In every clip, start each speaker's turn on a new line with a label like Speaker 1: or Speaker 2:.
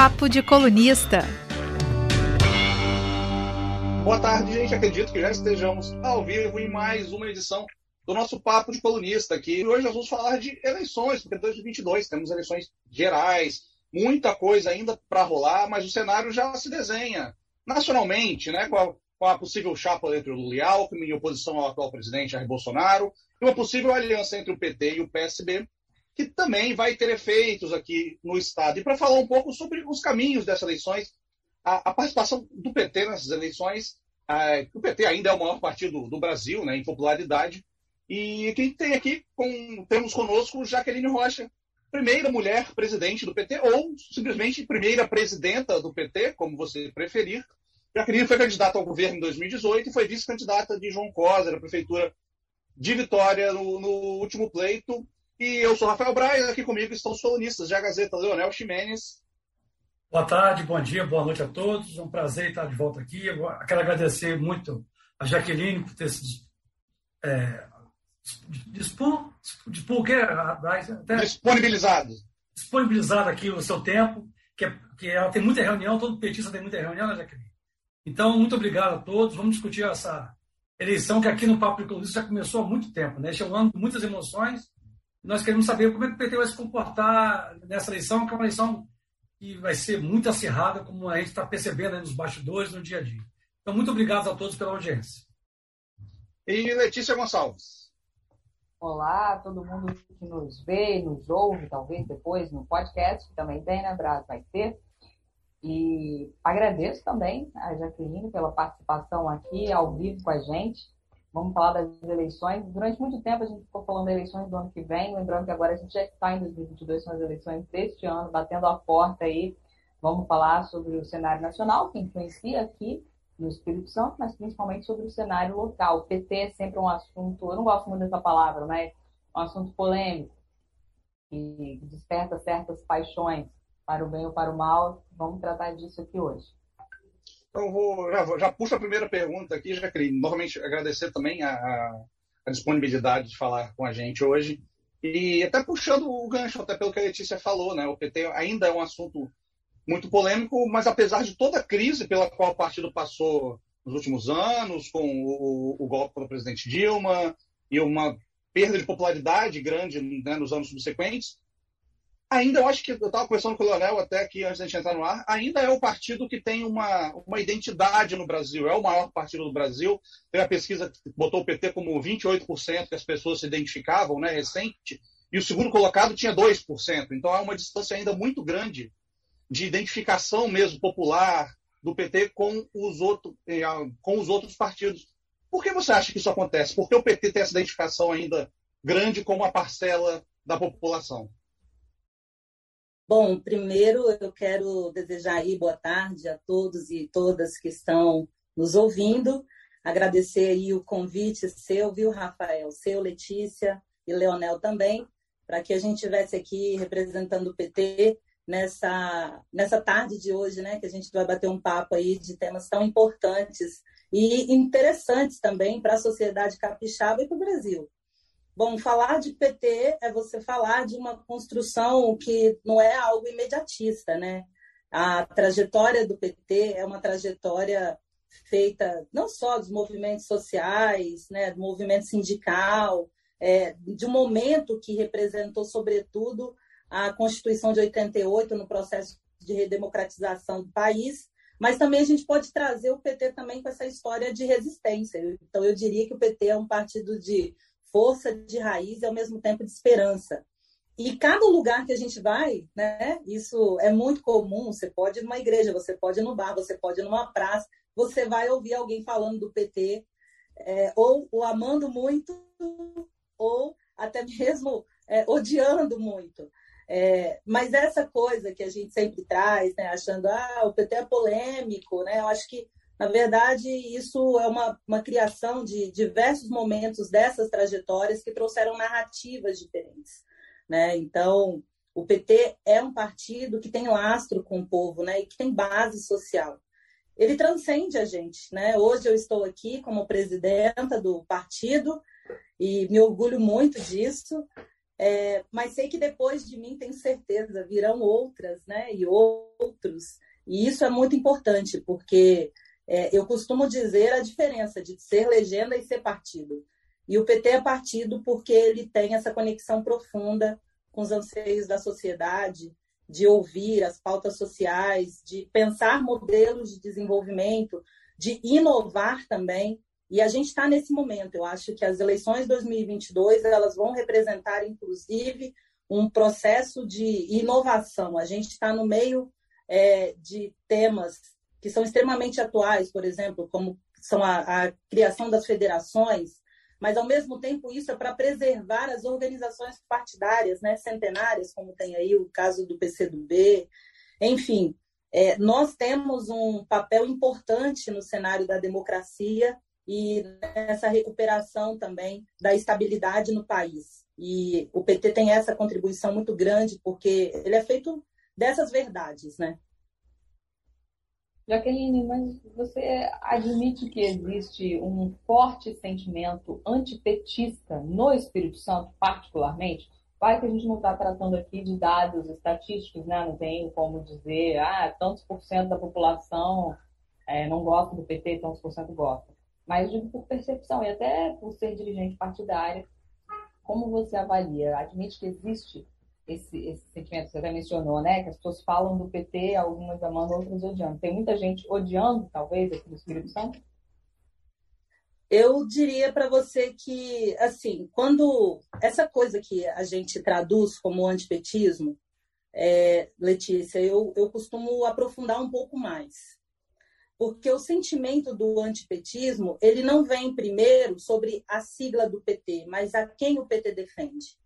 Speaker 1: Papo de Colunista.
Speaker 2: Boa tarde, gente. Acredito que já estejamos ao vivo em mais uma edição do nosso Papo de Colunista aqui. Hoje nós vamos falar de eleições, porque 2022 temos eleições gerais, muita coisa ainda para rolar, mas o cenário já se desenha nacionalmente, né, com a, com a possível chapa entre o Lula e Alckmin, em oposição ao atual presidente Jair Bolsonaro, e uma possível aliança entre o PT e o PSB, que também vai ter efeitos aqui no Estado. E para falar um pouco sobre os caminhos dessas eleições, a, a participação do PT nessas eleições, a, o PT ainda é o maior partido do Brasil, né, em popularidade, e quem tem aqui, com, temos conosco Jaqueline Rocha, primeira mulher presidente do PT, ou simplesmente primeira presidenta do PT, como você preferir. Jaqueline foi candidata ao governo em 2018 e foi vice-candidata de João Cosa, da prefeitura de Vitória, no, no último pleito. E eu sou Rafael Braz, aqui comigo estão os colunistas da Gazeta Leonel Ximenes.
Speaker 3: Boa tarde, bom dia, boa noite a todos. É um prazer estar de volta aqui. Eu quero agradecer muito a Jaqueline por ter se é, dispor, dispor
Speaker 2: até disponibilizado.
Speaker 3: Disponibilizado aqui o seu tempo, que, é, que ela tem muita reunião, todo petista tem muita reunião, né, Jaqueline? Então, muito obrigado a todos. Vamos discutir essa eleição que aqui no Papo de Colunista já começou há muito tempo, né? Este é um ano de muitas emoções nós queremos saber como é que o PT vai se comportar nessa eleição, que é uma eleição que vai ser muito acirrada, como a gente está percebendo nos bastidores, no dia a dia. Então, muito obrigado a todos pela audiência.
Speaker 2: E Letícia Gonçalves.
Speaker 4: Olá, todo mundo que nos vê, nos ouve, talvez depois no podcast, que também tem, né, Brás? Vai ter. E agradeço também a Jaqueline pela participação aqui ao vivo com a gente. Vamos falar das eleições. Durante muito tempo a gente ficou falando das eleições do ano que vem, lembrando que agora a gente já está em 2022, são as eleições deste ano, batendo a porta aí. Vamos falar sobre o cenário nacional, que influencia aqui no Espírito Santo, mas principalmente sobre o cenário local. O PT é sempre um assunto, eu não gosto muito dessa palavra, mas é um assunto polêmico, que desperta certas paixões para o bem ou para o mal. Vamos tratar disso aqui hoje.
Speaker 2: Então, vou, já, já puxo a primeira pergunta aqui, já queria novamente agradecer também a, a, disponibilidade de falar com a gente hoje. E até puxando o gancho, até pelo que a Letícia falou, né? O PT ainda é um assunto muito polêmico, mas apesar de toda a crise pela qual o partido passou nos últimos anos, com o, o golpe do presidente Dilma e uma perda de popularidade grande né, nos anos subsequentes, ainda eu acho que eu estava conversando com o Leonel até aqui antes da gente entrar no ar, ainda é o partido que tem uma, uma identidade no Brasil, é o maior partido do Brasil. Tem a pesquisa que botou o PT como 28% que as pessoas se identificavam, né, recente, e o segundo colocado tinha 2%. Então há uma distância ainda muito grande de identificação mesmo popular do PT com os, outro, eh, com os outros partidos. Por que você acha que isso acontece? Por que o PT tem essa identificação ainda grande com uma parcela da população?
Speaker 5: Bom, primeiro eu quero desejar aí boa tarde a todos e todas que estão nos ouvindo. Agradecer aí o convite seu, viu, Rafael? Seu, Letícia e Leonel também, para que a gente estivesse aqui representando o PT nessa, nessa tarde de hoje, né? Que a gente vai bater um papo aí de temas tão importantes e interessantes também para a sociedade capixaba e para o Brasil. Bom, falar de PT é você falar de uma construção que não é algo imediatista, né? A trajetória do PT é uma trajetória feita não só dos movimentos sociais, né, do movimento sindical, é, de um momento que representou, sobretudo, a Constituição de 88 no processo de redemocratização do país, mas também a gente pode trazer o PT também com essa história de resistência. Então, eu diria que o PT é um partido de força de raiz e ao mesmo tempo de esperança. E cada lugar que a gente vai, né, isso é muito comum. Você pode ir numa igreja, você pode ir no bar, você pode ir numa praça, você vai ouvir alguém falando do PT, é, ou, ou, amando muito, ou até mesmo é, odiando muito. É, mas essa coisa que a gente sempre traz, né, achando ah, o PT é polêmico, né, eu acho que na verdade, isso é uma, uma criação de diversos momentos dessas trajetórias que trouxeram narrativas diferentes. Né? Então, o PT é um partido que tem lastro com o povo né? e que tem base social. Ele transcende a gente. Né? Hoje eu estou aqui como presidenta do partido e me orgulho muito disso. É, mas sei que depois de mim, tenho certeza, virão outras, né? E outros. E isso é muito importante, porque é, eu costumo dizer a diferença de ser legenda e ser partido. E o PT é partido porque ele tem essa conexão profunda com os anseios da sociedade, de ouvir as pautas sociais, de pensar modelos de desenvolvimento, de inovar também. E a gente está nesse momento. Eu acho que as eleições de 2022 elas vão representar, inclusive, um processo de inovação. A gente está no meio é, de temas que são extremamente atuais, por exemplo, como são a, a criação das federações, mas ao mesmo tempo isso é para preservar as organizações partidárias, né, centenárias, como tem aí o caso do PCdoB. Enfim, é, nós temos um papel importante no cenário da democracia e nessa recuperação também da estabilidade no país. E o PT tem essa contribuição muito grande porque ele é feito dessas verdades, né?
Speaker 4: Jaqueline, mas você admite que existe um forte sentimento antipetista no Espírito Santo, particularmente? Vai que a gente não está tratando aqui de dados estatísticos, né? Não tem como dizer, ah, tantos por cento da população é, não gosta do PT, tantos por cento gosta. Mas digo por percepção e até por ser dirigente partidário, como você avalia? Admite que existe esse, esse sentimento, você até mencionou, né? Que as pessoas falam do PT, algumas amando, outras odiando. Tem muita gente odiando, talvez, aqui no Espírito Santo?
Speaker 5: Eu diria para você que, assim, quando essa coisa que a gente traduz como antipetismo, é, Letícia, eu, eu costumo aprofundar um pouco mais. Porque o sentimento do antipetismo, ele não vem primeiro sobre a sigla do PT, mas a quem o PT defende.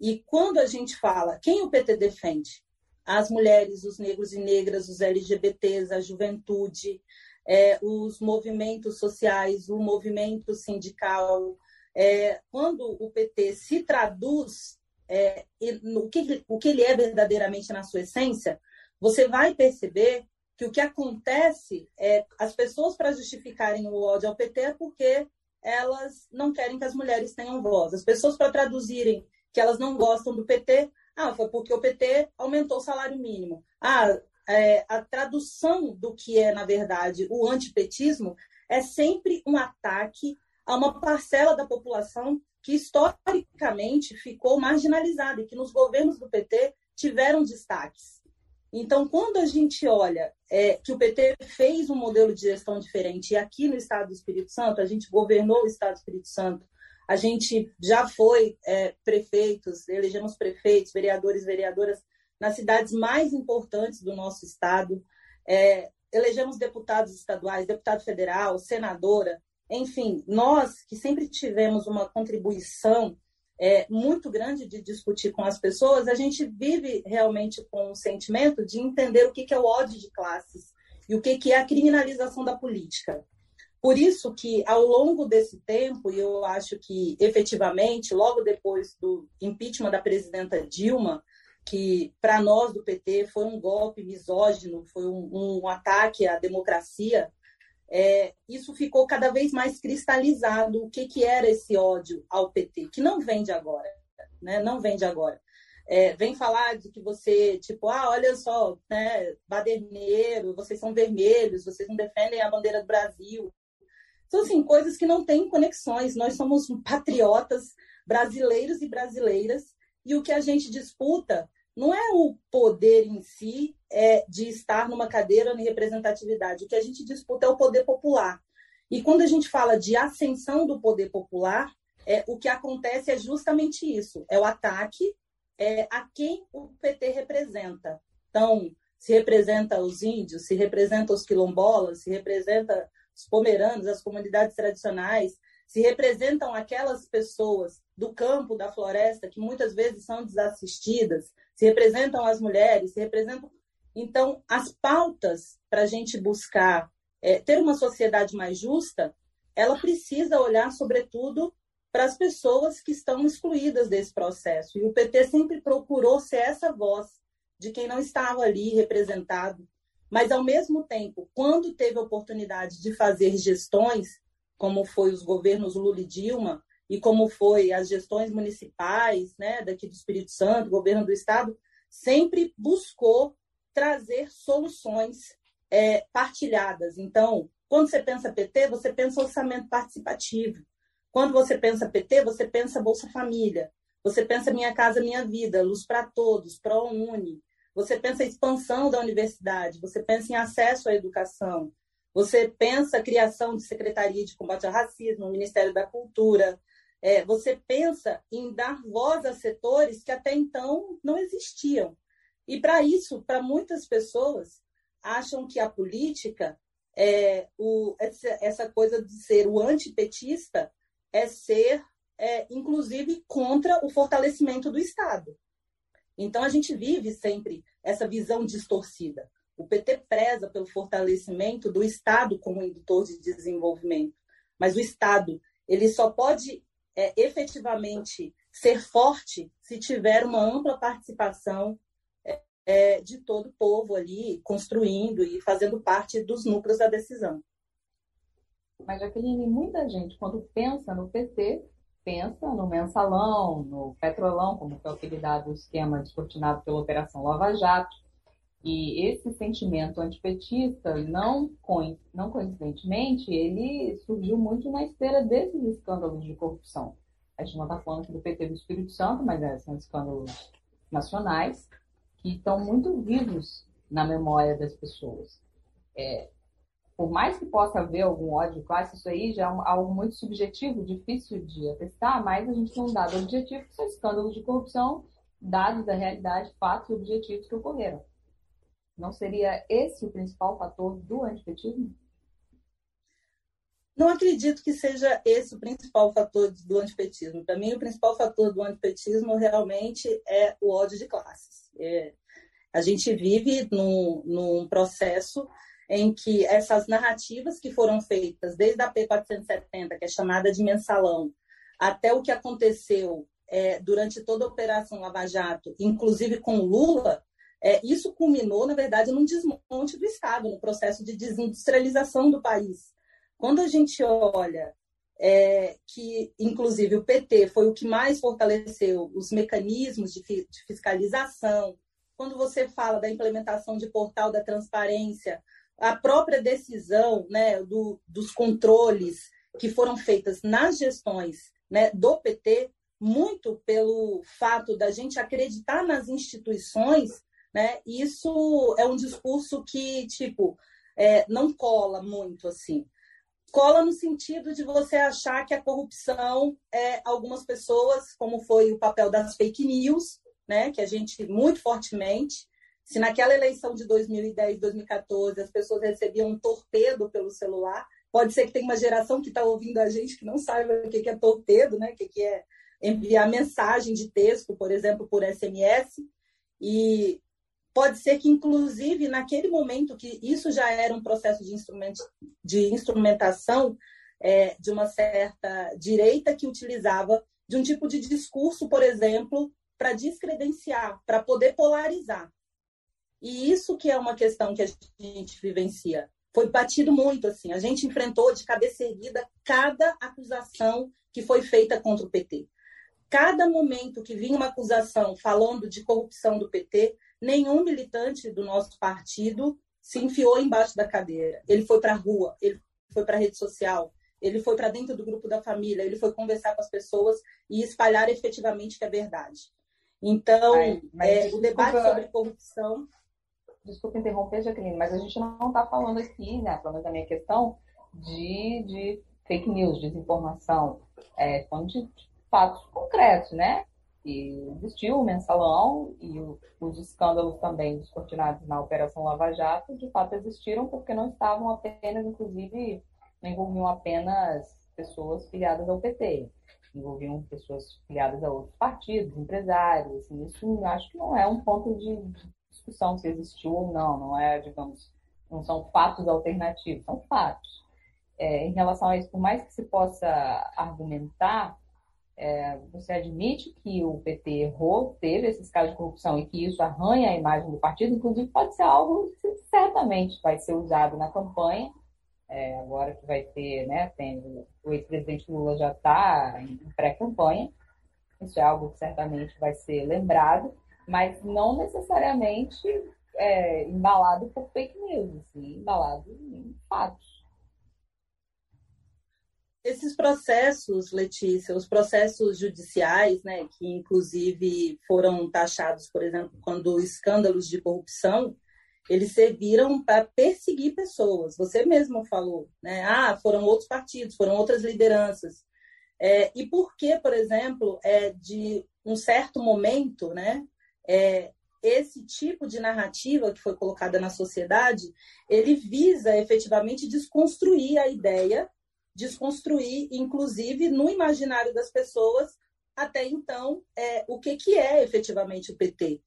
Speaker 5: E quando a gente fala, quem o PT defende? As mulheres, os negros e negras, os LGBTs, a juventude, é, os movimentos sociais, o movimento sindical. É, quando o PT se traduz é, que, o que ele é verdadeiramente na sua essência, você vai perceber que o que acontece é as pessoas para justificarem o ódio ao PT é porque elas não querem que as mulheres tenham voz. As pessoas para traduzirem que elas não gostam do PT. Ah, foi porque o PT aumentou o salário mínimo. Ah, é, a tradução do que é, na verdade, o antipetismo é sempre um ataque a uma parcela da população que historicamente ficou marginalizada e que nos governos do PT tiveram destaques. Então, quando a gente olha é, que o PT fez um modelo de gestão diferente, e aqui no Estado do Espírito Santo, a gente governou o Estado do Espírito Santo a gente já foi é, prefeitos, elegemos prefeitos, vereadores, vereadoras nas cidades mais importantes do nosso estado. É, elegemos deputados estaduais, deputado federal, senadora, enfim, nós que sempre tivemos uma contribuição é, muito grande de discutir com as pessoas, a gente vive realmente com o sentimento de entender o que, que é o ódio de classes e o que, que é a criminalização da política. Por isso que, ao longo desse tempo, e eu acho que, efetivamente, logo depois do impeachment da presidenta Dilma, que para nós do PT foi um golpe misógino, foi um, um ataque à democracia, é, isso ficou cada vez mais cristalizado o que, que era esse ódio ao PT, que não vem de agora, né? não vem de agora. É, vem falar de que você, tipo, ah, olha só, né, baderneiro, vocês são vermelhos, vocês não defendem a bandeira do Brasil. São assim, coisas que não têm conexões. Nós somos patriotas brasileiros e brasileiras e o que a gente disputa não é o poder em si é de estar numa cadeira de representatividade. O que a gente disputa é o poder popular. E quando a gente fala de ascensão do poder popular, é, o que acontece é justamente isso: é o ataque é, a quem o PT representa. Então, se representa os índios, se representa os quilombolas, se representa os pomeranos, as comunidades tradicionais, se representam aquelas pessoas do campo, da floresta, que muitas vezes são desassistidas, se representam as mulheres, se representam. Então, as pautas para a gente buscar é, ter uma sociedade mais justa, ela precisa olhar, sobretudo, para as pessoas que estão excluídas desse processo. E o PT sempre procurou ser essa voz de quem não estava ali representado mas, ao mesmo tempo, quando teve a oportunidade de fazer gestões, como foi os governos Lula e Dilma, e como foi as gestões municipais, né, daqui do Espírito Santo, governo do estado, sempre buscou trazer soluções é, partilhadas. Então, quando você pensa PT, você pensa orçamento participativo. Quando você pensa PT, você pensa Bolsa Família. Você pensa Minha Casa Minha Vida, Luz para Todos, ProUni. Você pensa expansão da universidade. Você pensa em acesso à educação. Você pensa a criação de Secretaria de Combate ao Racismo, Ministério da Cultura, é, você pensa em dar voz a setores que até então não existiam. E para isso, para muitas pessoas, acham que a política, é, o, essa, essa coisa de ser o antipetista, é ser, é, inclusive, contra o fortalecimento do Estado. Então, a gente vive sempre essa visão distorcida. O PT preza pelo fortalecimento do Estado como indutor de desenvolvimento, mas o Estado ele só pode é, efetivamente ser forte se tiver uma ampla participação é, é, de todo o povo ali, construindo e fazendo parte dos núcleos da decisão.
Speaker 4: Mas, Jaqueline, muita gente, quando pensa no PT, pensa no mensalão, no petrolão, como foi apelidado o esquema descortinado pela Operação Lava Jato. E esse sentimento antipetista, não, não coincidentemente, ele surgiu muito na esteira desses escândalos de corrupção. A gente não está falando aqui do PT do Espírito Santo, mas é, são escândalos nacionais que estão muito vivos na memória das pessoas. É, por mais que possa haver algum ódio de classe, isso aí já é algo muito subjetivo, difícil de atestar, mas a gente tem um dado objetivo que são escândalos de corrupção, dados da realidade, fatos e objetivos que ocorreram. Não seria esse o principal fator do antipetismo?
Speaker 5: Não acredito que seja esse o principal fator do antipetismo. Para mim, o principal fator do antipetismo realmente é o ódio de classes. É, a gente vive num, num, processo em que essas narrativas que foram feitas desde a P470, que é chamada de mensalão, até o que aconteceu é, durante toda a Operação Lava Jato, inclusive com Lula, é, isso culminou, na verdade, num desmonte do Estado, no processo de desindustrialização do país. Quando a gente olha é, que, inclusive, o PT foi o que mais fortaleceu os mecanismos de, de fiscalização, quando você fala da implementação de portal da transparência, a própria decisão né, do, dos controles que foram feitas nas gestões né, do PT, muito pelo fato da gente acreditar nas instituições né? Isso é um discurso que, tipo, é, não cola muito, assim. Cola no sentido de você achar que a corrupção é algumas pessoas, como foi o papel das fake news, né? Que a gente muito fortemente se naquela eleição de 2010, 2014, as pessoas recebiam um torpedo pelo celular, pode ser que tenha uma geração que está ouvindo a gente que não saiba o que é torpedo, né? o que é enviar mensagem de texto, por exemplo, por SMS. E Pode ser que, inclusive, naquele momento que isso já era um processo de, de instrumentação é, de uma certa direita que utilizava de um tipo de discurso, por exemplo, para descredenciar, para poder polarizar. E isso que é uma questão que a gente vivencia. Foi batido muito assim. A gente enfrentou de cabeça erguida cada acusação que foi feita contra o PT. Cada momento que vinha uma acusação falando de corrupção do PT, nenhum militante do nosso partido se enfiou embaixo da cadeira. Ele foi para a rua, ele foi para a rede social, ele foi para dentro do grupo da família, ele foi conversar com as pessoas e espalhar efetivamente que é verdade. Então, Ai, é, o debate sobre corrupção.
Speaker 4: Desculpa interromper, Jaqueline, mas a gente não está falando aqui, né, pelo menos minha questão, de, de fake news, desinformação. É, falando de fatos concretos, né? que existiu o mensalão e o, os escândalos também descortinados na Operação Lava Jato, de fato existiram porque não estavam apenas, inclusive, não envolviam apenas pessoas filiadas ao PT, envolviam pessoas filiadas a outros partidos, empresários, assim, isso acho que não é um ponto de discussão se existiu ou não, não é, digamos, não são fatos alternativos, são fatos. É, em relação a isso, por mais que se possa argumentar é, você admite que o PT errou, teve esses casos de corrupção e que isso arranha a imagem do partido, inclusive pode ser algo que certamente vai ser usado na campanha. É, agora que vai ter, né, tem, o ex-presidente Lula já está em pré-campanha, isso é algo que certamente vai ser lembrado, mas não necessariamente é, embalado por fake news, assim, embalado em fatos.
Speaker 5: Esses processos, Letícia, os processos judiciais, né, que inclusive foram taxados, por exemplo, quando escândalos de corrupção, eles serviram para perseguir pessoas. Você mesmo falou, né? Ah, foram outros partidos, foram outras lideranças. É, e por que, por exemplo, é, de um certo momento, né, é, esse tipo de narrativa que foi colocada na sociedade, ele visa efetivamente desconstruir a ideia, desconstruir, inclusive, no imaginário das pessoas, até então, é, o que, que é efetivamente o PT.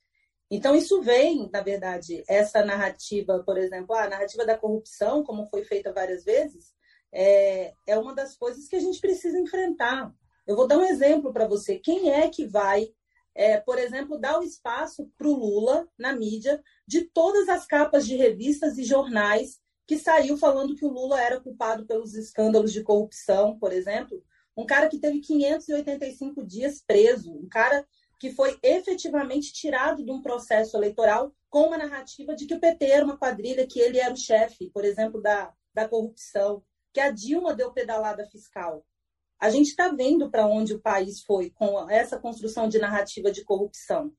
Speaker 5: Então, isso vem, na verdade, essa narrativa, por exemplo, a narrativa da corrupção, como foi feita várias vezes, é, é uma das coisas que a gente precisa enfrentar. Eu vou dar um exemplo para você. Quem é que vai, é, por exemplo, dar o espaço para o Lula na mídia de todas as capas de revistas e jornais que saiu falando que o Lula era culpado pelos escândalos de corrupção, por exemplo? Um cara que teve 585 dias preso, um cara que foi efetivamente tirado de um processo eleitoral com uma narrativa de que o PT era uma quadrilha, que ele era o chefe, por exemplo, da, da corrupção, que a Dilma deu pedalada fiscal. A gente está vendo para onde o país foi com essa construção de narrativa de corrupção.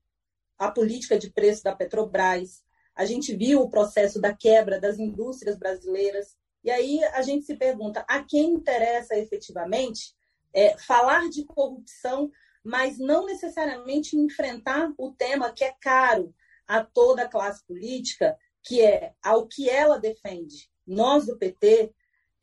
Speaker 5: A política de preço da Petrobras, a gente viu o processo da quebra das indústrias brasileiras. E aí a gente se pergunta a quem interessa efetivamente é, falar de corrupção mas não necessariamente enfrentar o tema que é caro a toda a classe política, que é ao que ela defende. Nós do PT,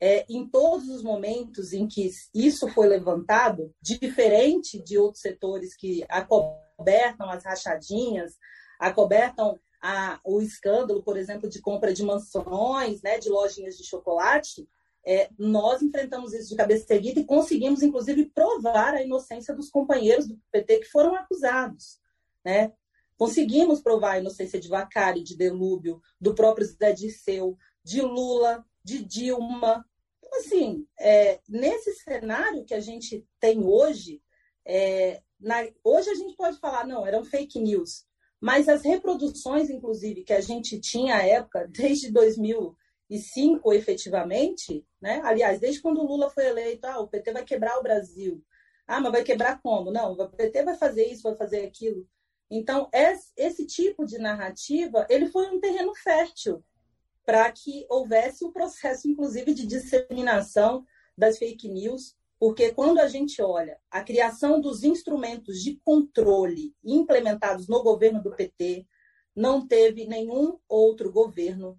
Speaker 5: é, em todos os momentos em que isso foi levantado, diferente de outros setores que acobertam as rachadinhas, acobertam a, o escândalo, por exemplo, de compra de mansões, né, de lojinhas de chocolate, é, nós enfrentamos isso de cabeça erguida e conseguimos, inclusive, provar a inocência dos companheiros do PT que foram acusados. Né? Conseguimos provar a inocência de Vacari, de Delúbio, do próprio Zé Disseu, de Lula, de Dilma. Assim, é, nesse cenário que a gente tem hoje, é, na, hoje a gente pode falar, não, eram fake news, mas as reproduções, inclusive, que a gente tinha à época, desde 2000, e cinco efetivamente, né? aliás, desde quando o Lula foi eleito, ah, o PT vai quebrar o Brasil. Ah, mas vai quebrar como? Não, o PT vai fazer isso, vai fazer aquilo. Então, esse tipo de narrativa, ele foi um terreno fértil para que houvesse um processo, inclusive, de disseminação das fake news, porque quando a gente olha a criação dos instrumentos de controle implementados no governo do PT, não teve nenhum outro governo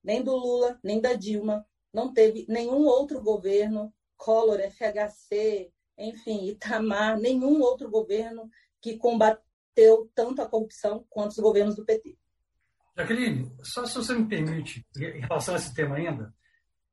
Speaker 5: nem do Lula, nem da Dilma. Não teve nenhum outro governo, Collor, FHC, enfim, Itamar, nenhum outro governo que combateu tanto a corrupção quanto os governos do PT.
Speaker 3: Jaqueline, só se você me permite, em relação a esse tema ainda,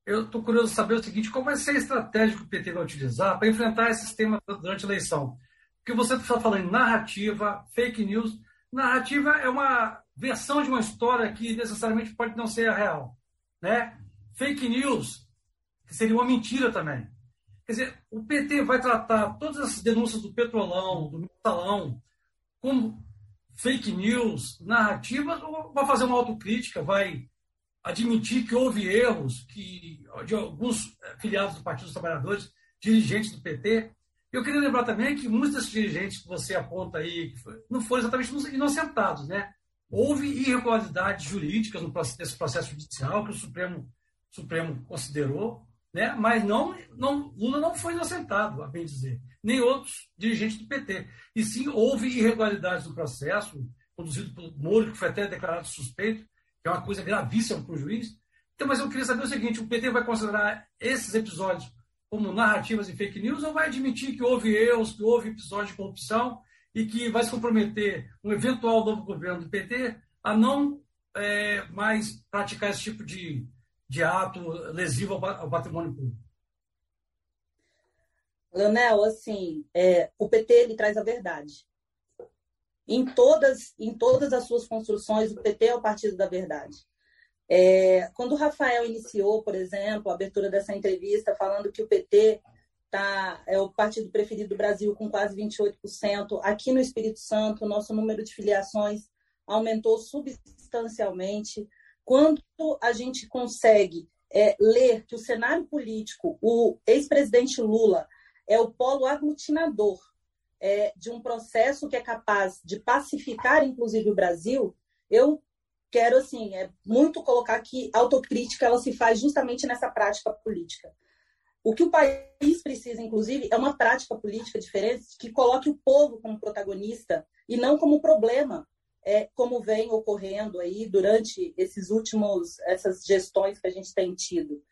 Speaker 3: eu estou curioso saber o seguinte: qual vai ser a estratégia que o PT vai utilizar para enfrentar esses temas durante a eleição? Porque você está falando em narrativa, fake news. Narrativa é uma versão de uma história que necessariamente pode não ser a real. Né? Fake news, que seria uma mentira também. Quer dizer, o PT vai tratar todas essas denúncias do Petrolão, do Metalão, como fake news, narrativas, ou vai fazer uma autocrítica, vai admitir que houve erros que, de alguns filiados do Partido dos Trabalhadores, dirigentes do PT. Eu queria lembrar também que muitos desses dirigentes que você aponta aí não foram exatamente inocentados, né? Houve irregularidades jurídicas nesse processo judicial que o Supremo, Supremo considerou, né? mas não, não, Lula não foi inocentado, a bem dizer, nem outros dirigentes do PT. E sim, houve irregularidades no processo, conduzido pelo Moro, que foi até declarado suspeito, que é uma coisa gravíssima para o juiz. Então, mas eu queria saber o seguinte: o PT vai considerar esses episódios como narrativas e fake news ou vai admitir que houve erros, que houve episódios de corrupção e que vai se comprometer um eventual novo governo do PT a não é, mais praticar esse tipo de, de ato lesivo ao, patrimônio público.
Speaker 5: Leonel, assim, é, o PT ele traz a verdade. Em todas, em todas as suas construções, o PT é o partido da verdade. É, quando o Rafael iniciou, por exemplo, a abertura dessa entrevista, falando que o PT tá, é o partido preferido do Brasil com quase 28%, aqui no Espírito Santo, o nosso número de filiações aumentou substancialmente. Quando a gente consegue é, ler que o cenário político, o ex-presidente Lula, é o polo aglutinador é, de um processo que é capaz de pacificar, inclusive, o Brasil, eu quero, assim, é muito colocar que a autocrítica ela se faz justamente nessa prática política. O que o país precisa, inclusive, é uma prática política diferente que coloque o povo como protagonista e não como problema, é, como vem ocorrendo aí durante esses últimos, essas gestões que a gente tem tido.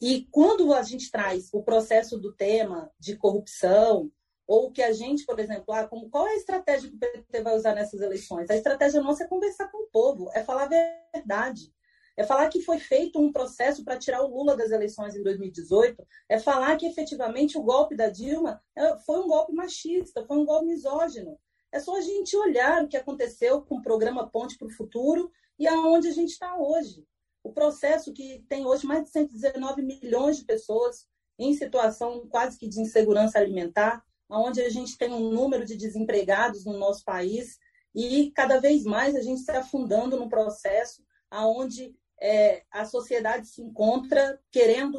Speaker 5: E quando a gente traz o processo do tema de corrupção, ou que a gente, por exemplo, ah, como, qual é a estratégia que o PT vai usar nessas eleições? A estratégia nossa é conversar com o povo, é falar a verdade. É falar que foi feito um processo para tirar o Lula das eleições em 2018. É falar que efetivamente o golpe da Dilma é, foi um golpe machista, foi um golpe misógino. É só a gente olhar o que aconteceu com o programa Ponte para o Futuro e aonde a gente está hoje. O processo que tem hoje mais de 119 milhões de pessoas em situação quase que de insegurança alimentar, onde a gente tem um número de desempregados no nosso país e cada vez mais a gente está afundando no processo aonde é, a sociedade se encontra querendo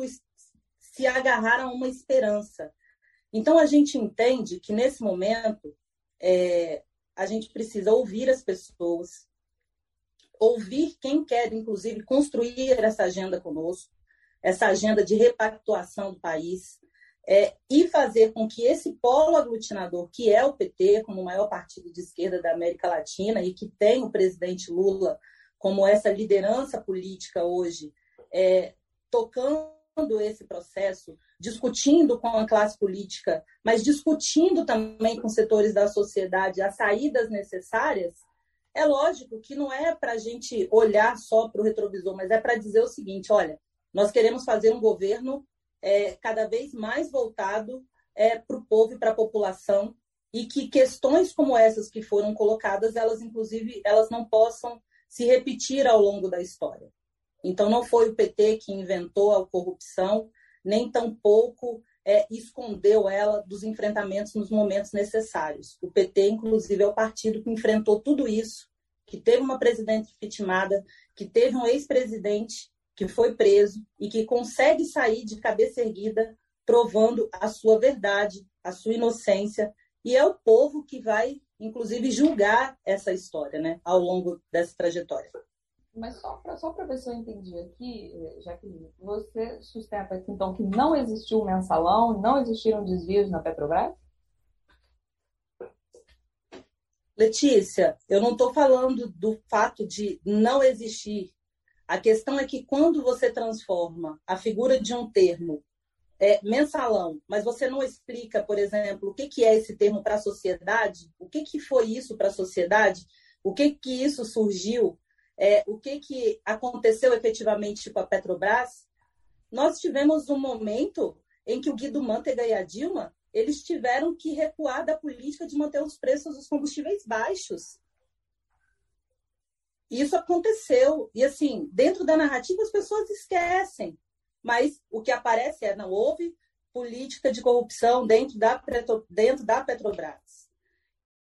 Speaker 5: se agarrar a uma esperança. Então a gente entende que nesse momento é, a gente precisa ouvir as pessoas, ouvir quem quer, inclusive, construir essa agenda conosco, essa agenda de repactuação do país, é, e fazer com que esse polo aglutinador, que é o PT, como o maior partido de esquerda da América Latina e que tem o presidente Lula como essa liderança política hoje, é, tocando esse processo, discutindo com a classe política, mas discutindo também com setores da sociedade as saídas necessárias, é lógico que não é para a gente olhar só para o retrovisor, mas é para dizer o seguinte: olha, nós queremos fazer um governo é, cada vez mais voltado é, para o povo e para a população e que questões como essas que foram colocadas, elas inclusive elas não possam se repetir ao longo da história. Então não foi o PT que inventou a corrupção, nem tampouco é, escondeu ela dos enfrentamentos nos momentos necessários. O PT, inclusive, é o partido que enfrentou tudo isso, que teve uma presidente vitimada, que teve um ex-presidente que foi preso e que consegue sair de cabeça erguida, provando a sua verdade, a sua inocência, e é o povo que vai, inclusive, julgar essa história, né, ao longo dessa trajetória.
Speaker 4: Mas só para só ver se eu entendi aqui, Jaqueline, você sustenta então que não existiu mensalão, não existiram desvios na Petrobras?
Speaker 5: Letícia, eu não estou falando do fato de não existir a questão é que quando você transforma a figura de um termo é, mensalão, mas você não explica, por exemplo, o que, que é esse termo para a sociedade, o que, que foi isso para a sociedade, o que, que isso surgiu, é, o que, que aconteceu efetivamente com a Petrobras, nós tivemos um momento em que o Guido Mantega e a Dilma eles tiveram que recuar da política de manter os preços dos combustíveis baixos. Isso aconteceu. E, assim, dentro da narrativa, as pessoas esquecem. Mas o que aparece é: não houve política de corrupção dentro da, dentro da Petrobras.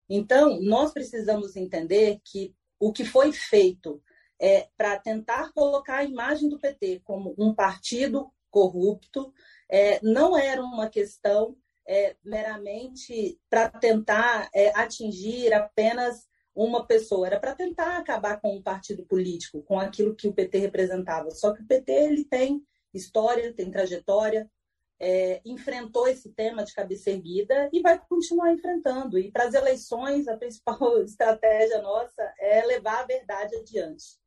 Speaker 5: Então, nós precisamos entender que o que foi feito é para tentar colocar a imagem do PT como um partido corrupto é, não era uma questão é, meramente para tentar é, atingir apenas uma pessoa, era para tentar acabar com um partido político, com aquilo que o PT representava. Só que o PT ele tem história, tem trajetória, é, enfrentou esse tema de cabeça erguida e vai continuar enfrentando. E para as eleições, a principal estratégia nossa é levar a verdade adiante.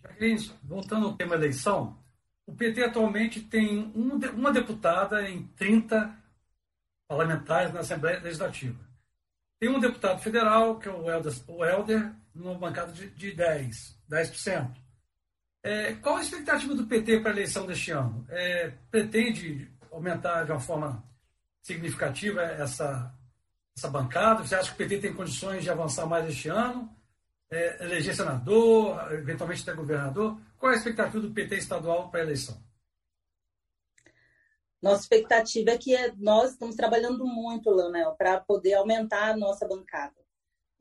Speaker 3: Jacqueline, voltando ao tema eleição, o PT atualmente tem uma deputada em 30 parlamentares na Assembleia Legislativa. Tem um deputado federal, que é o Helder numa bancada de, de 10%. 10%. É, qual a expectativa do PT para a eleição deste ano? É, pretende aumentar de uma forma significativa essa, essa bancada? Você acha que o PT tem condições de avançar mais este ano? é, eleger senador, eventualmente até governador. Qual a expectativa do PT estadual para a eleição?
Speaker 5: Nossa expectativa é que é, nós estamos trabalhando muito, Leonel, para poder aumentar a nossa bancada.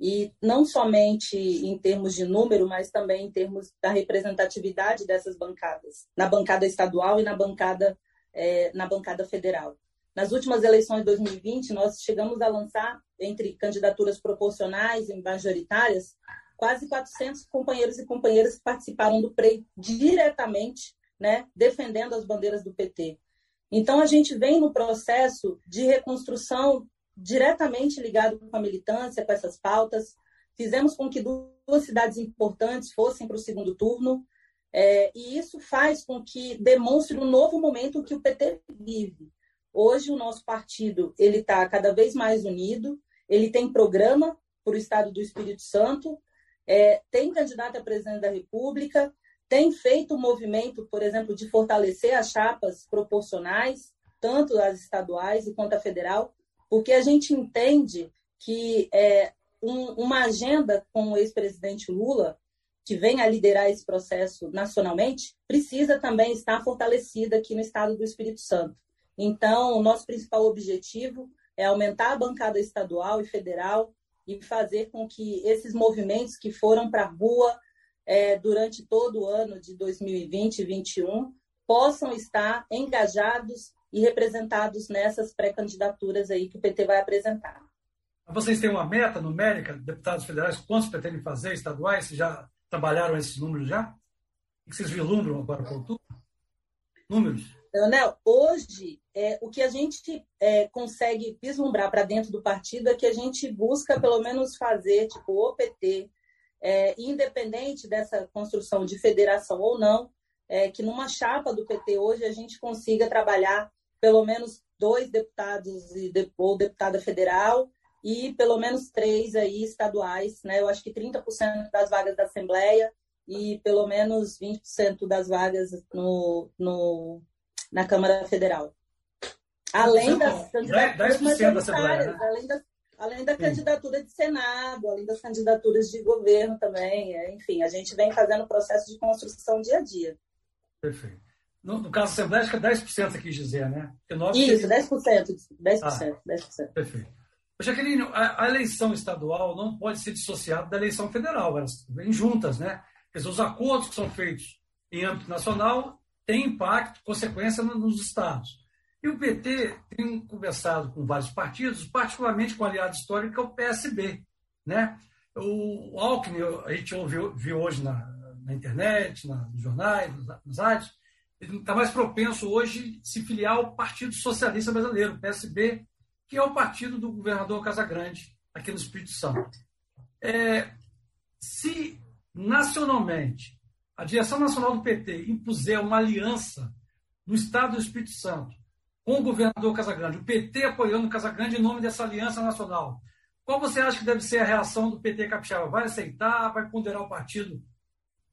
Speaker 5: E não somente em termos de número, mas também em termos da representatividade dessas bancadas, na bancada estadual e na bancada, é, na bancada federal. Nas últimas eleições de 2020, nós chegamos a lançar, entre candidaturas proporcionais e majoritárias, quase 400 companheiros e companheiras que participaram do PREI diretamente, né, defendendo as bandeiras do PT. Então, a gente vem no processo de reconstrução diretamente ligado com a militância, com essas pautas. Fizemos com que duas cidades importantes fossem para o segundo turno, é, e isso faz com que demonstre um novo momento que o PT vive. Hoje, o nosso partido ele está cada vez mais unido, ele tem programa para o Estado do Espírito Santo, é, tem candidato a presidente da República, tem feito o movimento, por exemplo, de fortalecer as chapas proporcionais, tanto as estaduais quanto a federal, porque a gente entende que é, um, uma agenda com o ex-presidente Lula, que vem a liderar esse processo nacionalmente, precisa também estar fortalecida aqui no estado do Espírito Santo. Então, o nosso principal objetivo é aumentar a bancada estadual e federal e fazer com que esses movimentos que foram para a rua é, durante todo o ano de 2020 e 2021 possam estar engajados e representados nessas pré-candidaturas aí que o PT vai apresentar.
Speaker 3: Vocês têm uma meta numérica, deputados federais, quantos pretendem fazer, estaduais? Vocês já trabalharam esses números já? O que vocês vislumbram agora para outubro? Números?
Speaker 5: Leonel, hoje, é, o que a gente é, consegue vislumbrar para dentro do partido é que a gente busca, pelo menos, fazer, tipo, o PT, é, independente dessa construção de federação ou não, é, que numa chapa do PT hoje a gente consiga trabalhar pelo menos dois deputados e ou deputada federal e pelo menos três aí estaduais, né? Eu acho que 30% das vagas da Assembleia e pelo menos 20% das vagas no, no, na Câmara Federal. Além das candidaturas majoritárias, né? além das além da candidatura de Senado, além das candidaturas de governo também. É, enfim, a gente vem fazendo o processo de construção dia a dia.
Speaker 3: Perfeito. No, no caso da Assembleia, acho que é 10% aqui, dizer, né?
Speaker 5: Nós Isso, 10%. 10%, ah, 10%.
Speaker 3: Perfeito. Jaqueline, a, a, eleição estadual não pode ser dissociada da eleição federal, elas vêm juntas, né? Quer dizer, os acordos que são feitos em âmbito nacional têm impacto, consequência nos estados. E o PT tem conversado com vários partidos, particularmente com o aliado histórico, que é o PSB. Né? O Alckmin, a gente ouviu, viu hoje na, na internet, na, nos jornais, nos rádios, ele está mais propenso hoje a se filiar ao Partido Socialista Brasileiro, PSB, que é o partido do governador Casagrande, aqui no Espírito Santo. É, se nacionalmente a direção nacional do PT impuser uma aliança no Estado do Espírito Santo com o governador Casagrande, o PT apoiando o Casagrande em nome dessa aliança nacional. Qual você acha que deve ser a reação do PT capixaba? Vai aceitar? Vai ponderar o partido,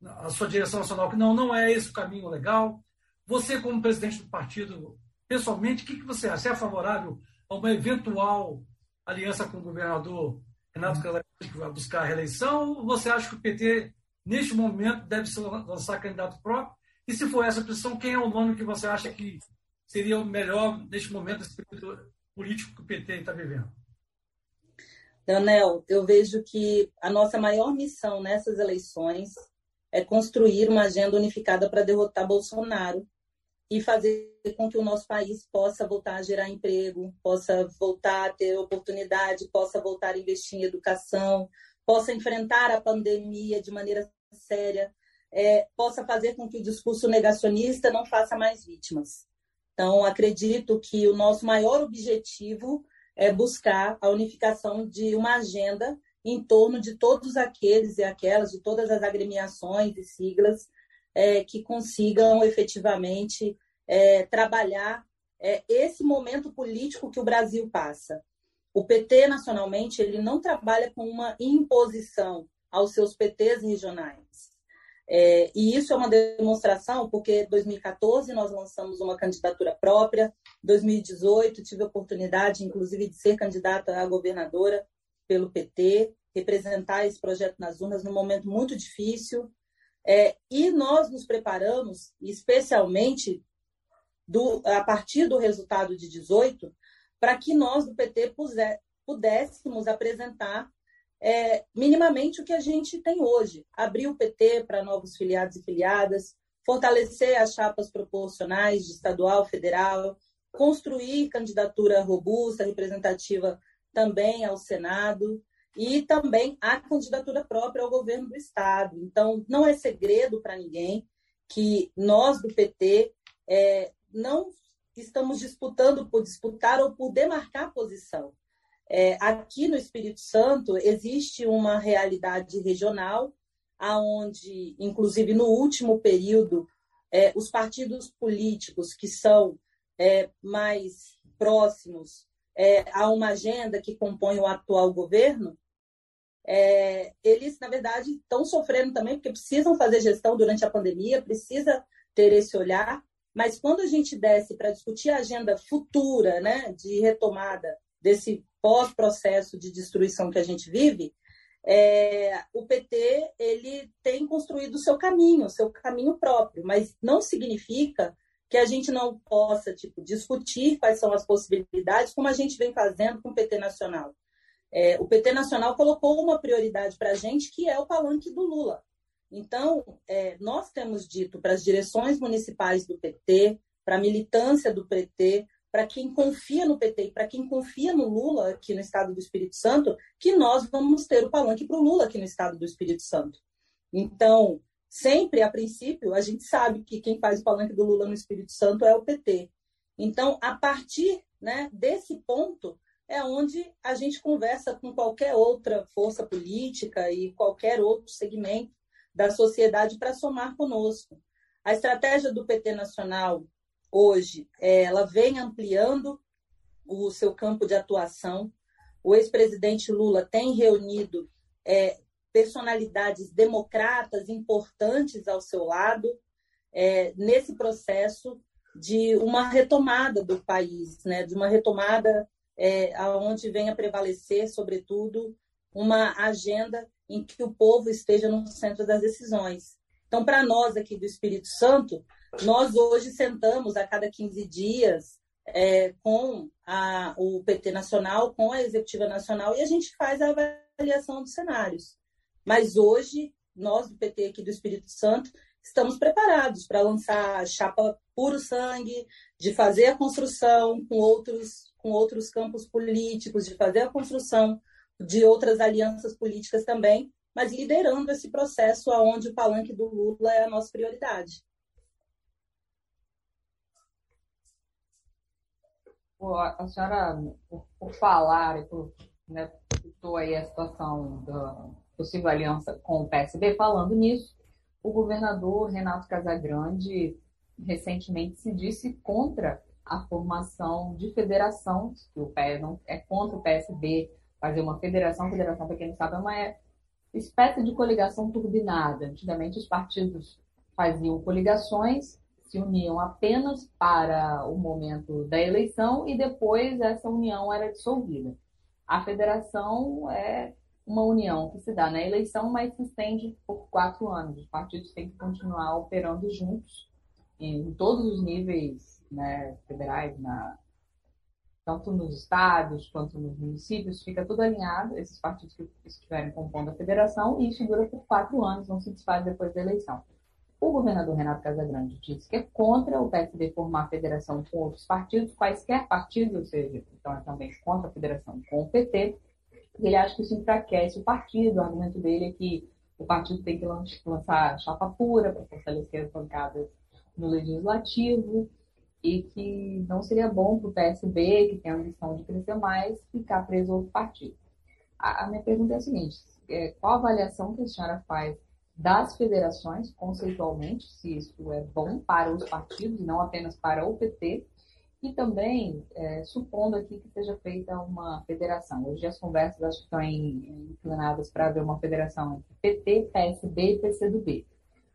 Speaker 3: a sua direção nacional, que não, não é esse o caminho legal? Você, como presidente do partido, pessoalmente, o que, que você acha? Você é favorável a uma eventual aliança com o governador Renato Casagrande que vai buscar a reeleição? Ou você acha que o PT, neste momento, deve se lançar candidato próprio? E se for essa posição, quem é o nome que você acha que seria o melhor neste momento esse período político que o PT está vivendo?
Speaker 5: Daniel, eu vejo que a nossa maior missão nessas eleições é construir uma agenda unificada para derrotar Bolsonaro e fazer com que o nosso país possa voltar a gerar emprego, possa voltar a ter oportunidade, possa voltar a investir em educação, possa enfrentar a pandemia de maneira séria, é, possa fazer com que o discurso negacionista não faça mais vítimas. Então, acredito que o nosso maior objetivo é buscar a unificação de uma agenda em torno de todos aqueles e aquelas, de todas as agremiações e siglas é, que consigam efetivamente é, trabalhar é, esse momento político que o Brasil passa. O PT, nacionalmente, ele não trabalha com uma imposição aos seus PTs regionais. É, e isso é uma demonstração, porque em 2014 nós lançamos uma candidatura própria, 2018 tive a oportunidade, inclusive, de ser candidata a governadora pelo PT, representar esse projeto nas urnas num momento muito difícil. É, e nós nos preparamos, especialmente do, a partir do resultado de 18, para que nós do PT puser, pudéssemos apresentar é, minimamente o que a gente tem hoje. Abrir o PT para novos filiados e filiadas, fortalecer as chapas proporcionais de estadual, federal, construir candidatura robusta, representativa também ao Senado e também a candidatura própria ao governo do Estado. Então, não é segredo para ninguém que nós do PT é, não estamos disputando por disputar ou por demarcar posição. É, aqui no Espírito Santo existe uma realidade regional, aonde, inclusive no último período, é, os partidos políticos que são é, mais próximos é, a uma agenda que compõe o atual governo, é, eles, na verdade, estão sofrendo também, porque precisam fazer gestão durante a pandemia, precisa ter esse olhar, mas quando a gente desce para discutir a agenda futura, né, de retomada desse pós-processo de destruição que a gente vive, é, o PT ele tem construído o seu caminho, o seu caminho próprio, mas não significa que a gente não possa tipo discutir quais são as possibilidades, como a gente vem fazendo com o PT nacional. É, o PT nacional colocou uma prioridade para a gente, que é o palanque do Lula. Então, é, nós temos dito para as direções municipais do PT, para a militância do PT, para quem confia no PT e para quem confia no Lula aqui no estado do Espírito Santo, que nós vamos ter o palanque para o Lula aqui no estado do Espírito Santo. Então, sempre, a princípio, a gente sabe que quem faz o palanque do Lula no Espírito Santo é o PT. Então, a partir né, desse ponto, é onde a gente conversa com qualquer outra força política e qualquer outro segmento da sociedade para somar conosco. A estratégia do PT nacional hoje, é, ela vem ampliando o seu campo de atuação. O ex-presidente Lula tem reunido é, personalidades democratas importantes ao seu lado é, nesse processo de uma retomada do país, né? de uma retomada é, aonde venha prevalecer, sobretudo, uma agenda em que o povo esteja no centro das decisões. Então, para nós aqui do Espírito Santo, nós hoje sentamos a cada 15 dias é, com a, o PT Nacional, com a Executiva Nacional, e a gente faz a avaliação dos cenários. Mas hoje, nós do PT aqui do Espírito Santo, estamos preparados para lançar chapa puro sangue, de fazer a construção com outros, com outros campos políticos, de fazer a construção de outras alianças políticas também, mas liderando esse processo aonde o palanque do Lula é a nossa prioridade.
Speaker 4: A senhora, por, por falar, por, né, citou aí a situação da possível aliança com o PSB, falando nisso, o governador Renato Casagrande recentemente se disse contra a formação de federação, que o PE não é contra o PSB fazer uma federação, federação, para quem não sabe, é uma espécie de coligação turbinada. Antigamente os partidos faziam coligações, se uniam apenas para o momento da eleição e depois essa união era dissolvida. A federação é uma união que se dá na eleição, mas se estende por quatro anos. Os partidos têm que continuar operando juntos em todos os níveis né, federais, na, tanto nos estados quanto nos municípios, fica tudo alinhado, esses partidos que estiverem compondo a federação, e isso dura por quatro anos, não se desfaz depois da eleição. O governador Renato Casagrande disse que é contra o PSB formar federação com outros partidos, quaisquer partidos, ou seja, então é também contra a federação com o PT, ele acha que isso enfraquece o partido. O argumento dele é que o partido tem que lançar chapa pura para fortalecer as bancadas no legislativo e que não seria bom para o PSB, que tem a ambição de crescer mais, ficar preso ao partido. A, a minha pergunta é a seguinte: é, qual a avaliação que a senhora faz das federações, conceitualmente, se isso é bom para os partidos não apenas para o PT, e também, é, supondo aqui que seja feita uma federação. Hoje as conversas acho que estão inclinadas para haver uma federação entre PT, PSB e PCdoB.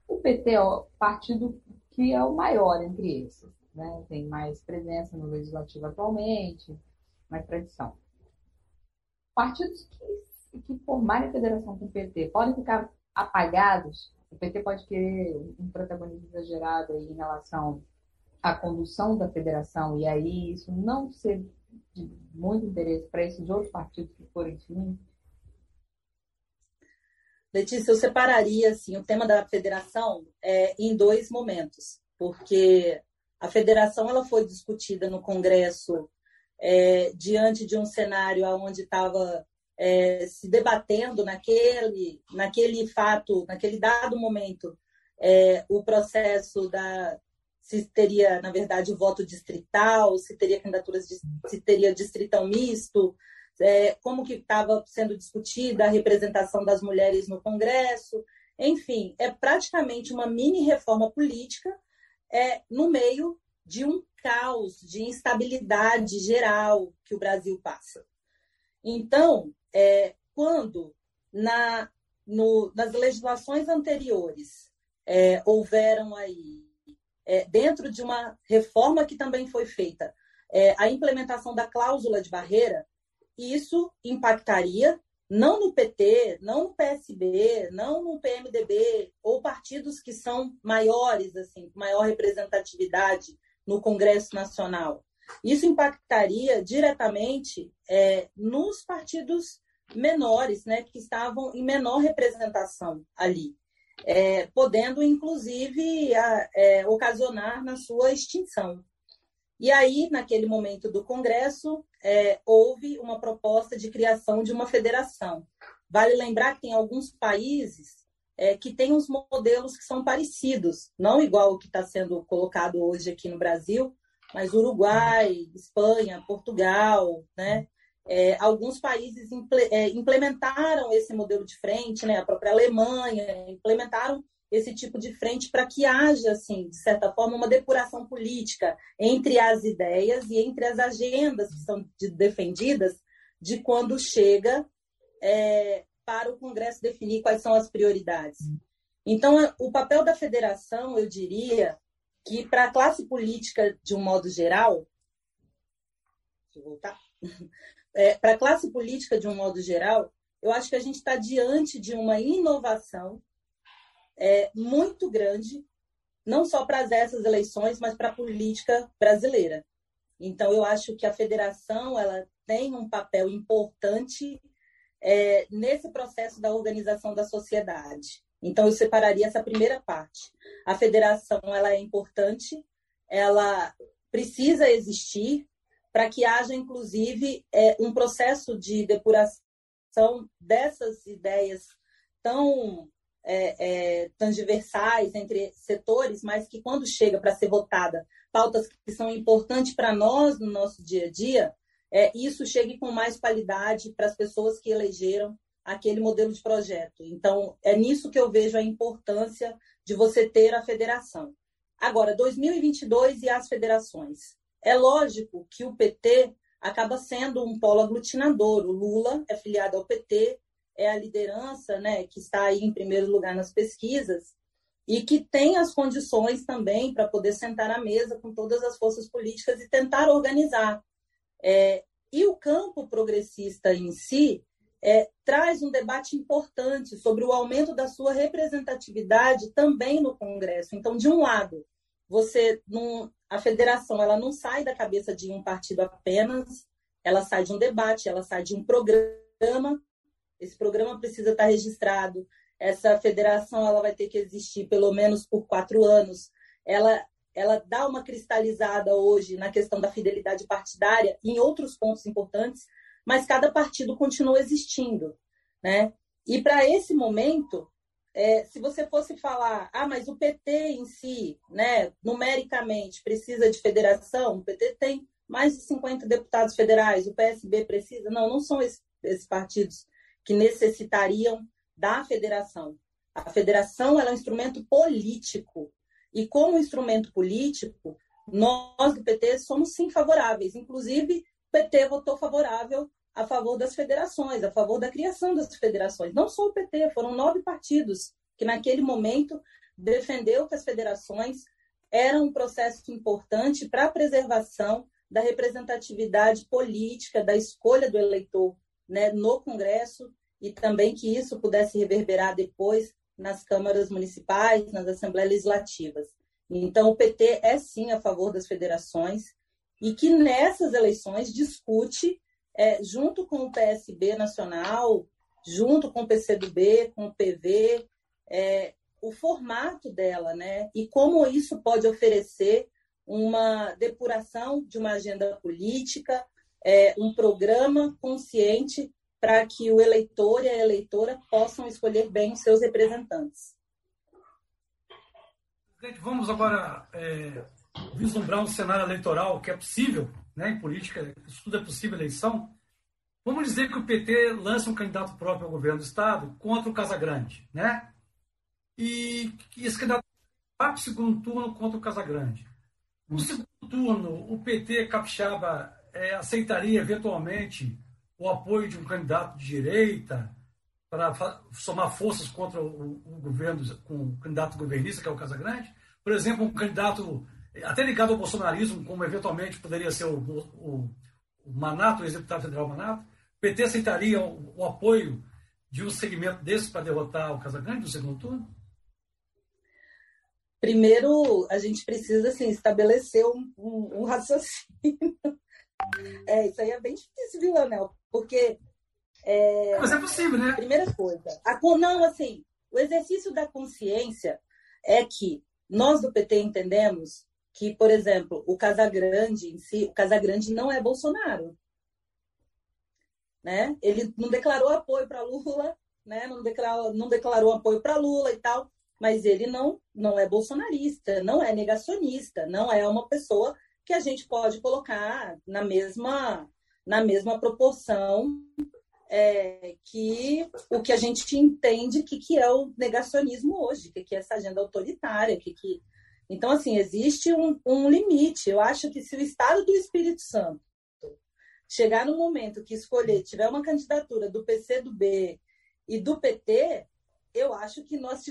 Speaker 4: O PT é o partido que é o maior entre esses, né? tem mais presença no legislativo atualmente, mais tradição. Partidos que que formarem federação com o PT podem ficar apagados? O PT pode querer um protagonismo exagerado em relação à condução da federação e aí isso não ser de muito interesse para esses outros partidos que forem se
Speaker 5: Letícia, eu separaria assim, o tema da federação é, em dois momentos, porque a federação ela foi discutida no Congresso é, diante de um cenário onde estava é, se debatendo naquele, naquele fato, naquele dado momento, é, o processo da se teria, na verdade, voto distrital, se teria candidaturas, se teria distritão misto, é, como que estava sendo discutida a representação das mulheres no Congresso, enfim, é praticamente uma mini reforma política é, no meio de um caos de instabilidade geral que o Brasil passa. Então, é, quando na, no, nas legislações anteriores é, houveram aí, é, dentro de uma reforma que também foi feita, é, a implementação da cláusula de barreira, isso impactaria não no PT, não no PSB, não no PMDB, ou partidos que são maiores, assim, maior representatividade no Congresso Nacional. Isso impactaria diretamente é, nos partidos menores, né, que estavam em menor representação ali, é, podendo, inclusive, a, é, ocasionar na sua extinção. E aí, naquele momento do Congresso, é, houve uma proposta de criação de uma federação. Vale lembrar que tem alguns países é, que têm uns modelos que são parecidos, não igual o que está sendo colocado hoje aqui no Brasil, mas Uruguai, Espanha, Portugal, né? É, alguns países é, implementaram esse modelo de frente, né? a própria Alemanha implementaram esse tipo de frente para que haja, assim, de certa forma, uma depuração política entre as ideias e entre as agendas que são defendidas de quando chega é, para o Congresso definir quais são as prioridades. Então, o papel da federação, eu diria que para a classe política de um modo geral, deixa eu voltar, é, para a classe política de um modo geral, eu acho que a gente está diante de uma inovação é, muito grande, não só para essas eleições, mas para a política brasileira. Então, eu acho que a federação ela tem um papel importante é, nesse processo da organização da sociedade. Então, eu separaria essa primeira parte. A federação ela é importante, ela precisa existir para que haja, inclusive, é, um processo de depuração dessas ideias tão é, é, transversais entre setores, mas que quando chega para ser votada pautas que são importantes para nós no nosso dia a dia, é, isso chegue com mais qualidade para as pessoas que elegeram aquele modelo de projeto. Então, é nisso que eu vejo a importância de você ter a federação. Agora, 2022 e as federações. É lógico que o PT acaba sendo um polo aglutinador. O Lula é filiado ao PT, é a liderança né, que está aí em primeiro lugar nas pesquisas e que tem as condições também para poder sentar à mesa com todas as forças políticas e tentar organizar. É, e o campo progressista em si é, traz um debate importante sobre o aumento da sua representatividade também no Congresso. Então, de um lado, você não, a federação ela não sai da cabeça de um partido apenas, ela sai de um debate, ela sai de um programa esse programa precisa estar registrado. Essa federação ela vai ter que existir pelo menos por quatro anos. Ela, ela dá uma cristalizada hoje na questão da fidelidade partidária em outros pontos importantes, mas cada partido continua existindo, né? E para esse momento, é, se você fosse falar, ah, mas o PT em si, né, numericamente, precisa de federação, o PT tem mais de 50 deputados federais, o PSB precisa, não, não são esses, esses partidos que necessitariam da federação. A federação é um instrumento político. E como instrumento político, nós do PT somos sim favoráveis. Inclusive, o PT votou favorável a favor das federações, a favor da criação das federações. Não só o PT, foram nove partidos que naquele momento defendeu que as federações eram um processo importante para a preservação da representatividade política, da escolha do eleitor né, no Congresso e também que isso pudesse reverberar depois nas câmaras municipais, nas assembleias legislativas. Então, o PT é sim a favor das federações e que nessas eleições discute, é, junto com o PSB nacional, junto com o PCdoB, com o PV, é, o formato dela, né? E como isso pode oferecer uma depuração de uma agenda política, é, um programa consciente para que o eleitor e a eleitora possam escolher bem os seus representantes.
Speaker 3: Vamos agora é, vislumbrar um cenário eleitoral que é possível, né, em política, isso tudo é possível eleição. Vamos dizer que o PT lança um candidato próprio ao governo do Estado contra o Casagrande, né? E que esse candidato vai para o segundo turno contra o Casagrande. No segundo turno, o PT capixaba é, aceitaria eventualmente o apoio de um candidato de direita para somar forças contra o, o, governo, com o candidato governista, que é o Casagrande? Por exemplo, um candidato até ligado ao bolsonarismo, como eventualmente poderia ser o, o, o Manato, o executivo federal Manato? O PT aceitaria o, o apoio de um segmento desse para derrotar o Casagrande no segundo turno?
Speaker 5: Primeiro, a gente precisa assim, estabelecer um, um, um raciocínio é, isso aí é bem difícil, viu, Anel? Porque.
Speaker 3: É, Mas é possível, né?
Speaker 5: Primeira coisa. A, não, assim, o exercício da consciência é que nós do PT entendemos que, por exemplo, o Casagrande em si, o Casagrande não é Bolsonaro. Né? Ele não declarou apoio para Lula, né? não, declarou, não declarou apoio para Lula e tal, mas ele não, não é bolsonarista, não é negacionista, não é uma pessoa que a gente pode colocar na mesma, na mesma proporção é, que o que a gente entende que, que é o negacionismo hoje, que, que é essa agenda autoritária, que, que... Então, assim, existe um, um limite. Eu acho que se o Estado do Espírito Santo chegar no momento que escolher, tiver uma candidatura do PC do B e do PT, eu acho que nós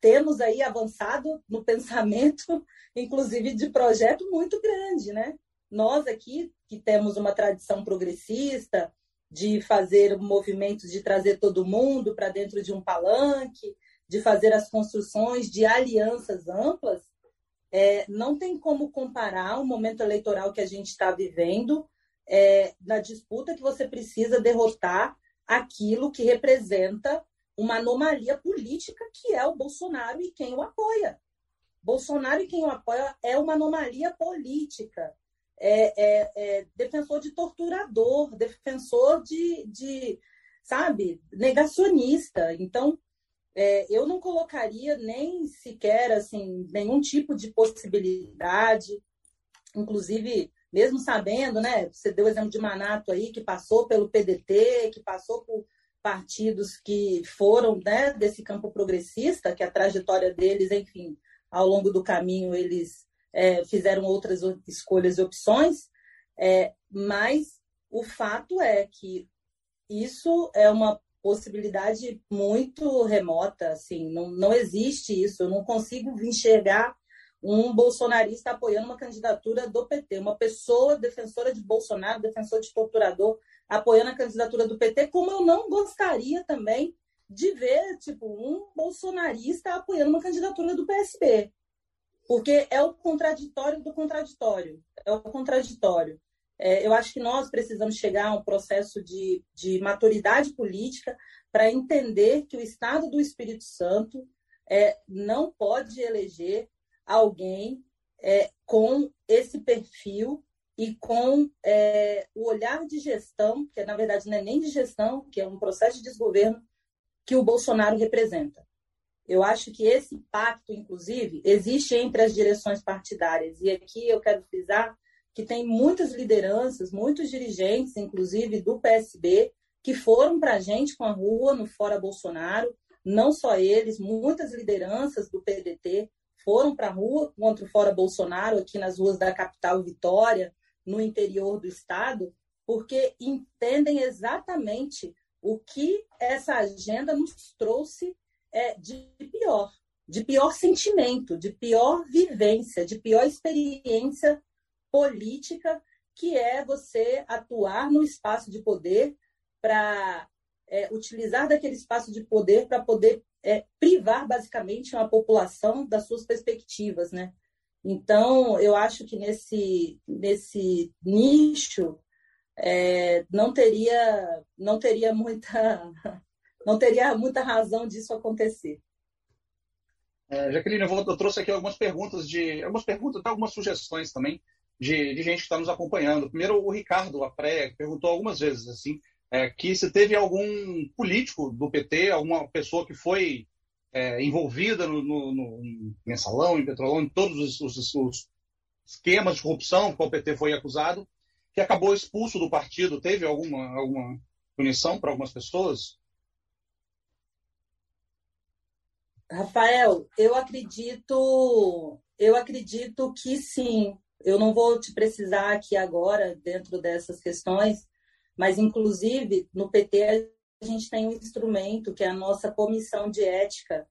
Speaker 5: temos aí avançado no pensamento, inclusive de projeto muito grande, né? Nós aqui, que temos uma tradição progressista, de fazer movimentos de trazer todo mundo para dentro de um palanque, de fazer as construções de alianças amplas, é, não tem como comparar o momento eleitoral que a gente está vivendo é, na disputa que você precisa derrotar aquilo que representa uma anomalia política que é o Bolsonaro e quem o apoia. Bolsonaro e quem o apoia é uma anomalia política. É, é, é defensor de torturador, defensor de, de sabe, negacionista. Então, é, eu não colocaria nem sequer assim nenhum tipo de possibilidade, inclusive mesmo sabendo, né? Você deu o exemplo de Manato aí que passou pelo PDT, que passou por partidos que foram né, desse campo progressista, que a trajetória deles, enfim, ao longo do caminho eles é, fizeram outras escolhas e opções, é, mas o fato é que isso é uma possibilidade muito remota, assim, não, não existe isso, eu não consigo enxergar um bolsonarista apoiando uma candidatura do PT, uma pessoa defensora de Bolsonaro, defensor de torturador, apoiando a candidatura do PT, como eu não gostaria também de ver tipo um bolsonarista apoiando uma candidatura do PSB. Porque é o contraditório do contraditório. É o contraditório. É, eu acho que nós precisamos chegar a um processo de, de maturidade política para entender que o Estado do Espírito Santo é, não pode eleger alguém é, com esse perfil e com é, o olhar de gestão, que na verdade não é nem de gestão, que é um processo de desgoverno que o Bolsonaro representa. Eu acho que esse pacto, inclusive, existe entre as direções partidárias. E aqui eu quero frisar que tem muitas lideranças, muitos dirigentes, inclusive do PSB, que foram para a gente com a rua no Fora Bolsonaro, não só eles, muitas lideranças do PDT foram para a rua contra o Fora Bolsonaro, aqui nas ruas da capital Vitória, no interior do estado, porque entendem exatamente o que essa agenda nos trouxe é, de pior, de pior sentimento, de pior vivência, de pior experiência política, que é você atuar no espaço de poder para é, utilizar daquele espaço de poder para poder é, privar basicamente uma população das suas perspectivas, né? Então, eu acho que nesse, nesse nicho é, não teria não teria muita não teria muita razão disso acontecer.
Speaker 2: É, Jaqueline, eu, vou, eu, trouxe aqui algumas perguntas de algumas perguntas, algumas sugestões também de, de gente que está nos acompanhando. Primeiro, o Ricardo Apré perguntou algumas vezes assim é, que se teve algum político do PT, alguma pessoa que foi é, envolvida no, no, no, mensalão, em petrolão, em todos os, os, os esquemas de corrupção que o PT foi acusado, que acabou expulso do partido. Teve alguma, alguma punição para algumas pessoas?
Speaker 5: Rafael, eu acredito, eu acredito que sim. Eu não vou te precisar aqui agora dentro dessas questões, mas, inclusive, no PT, a gente tem um instrumento que é a nossa comissão de ética.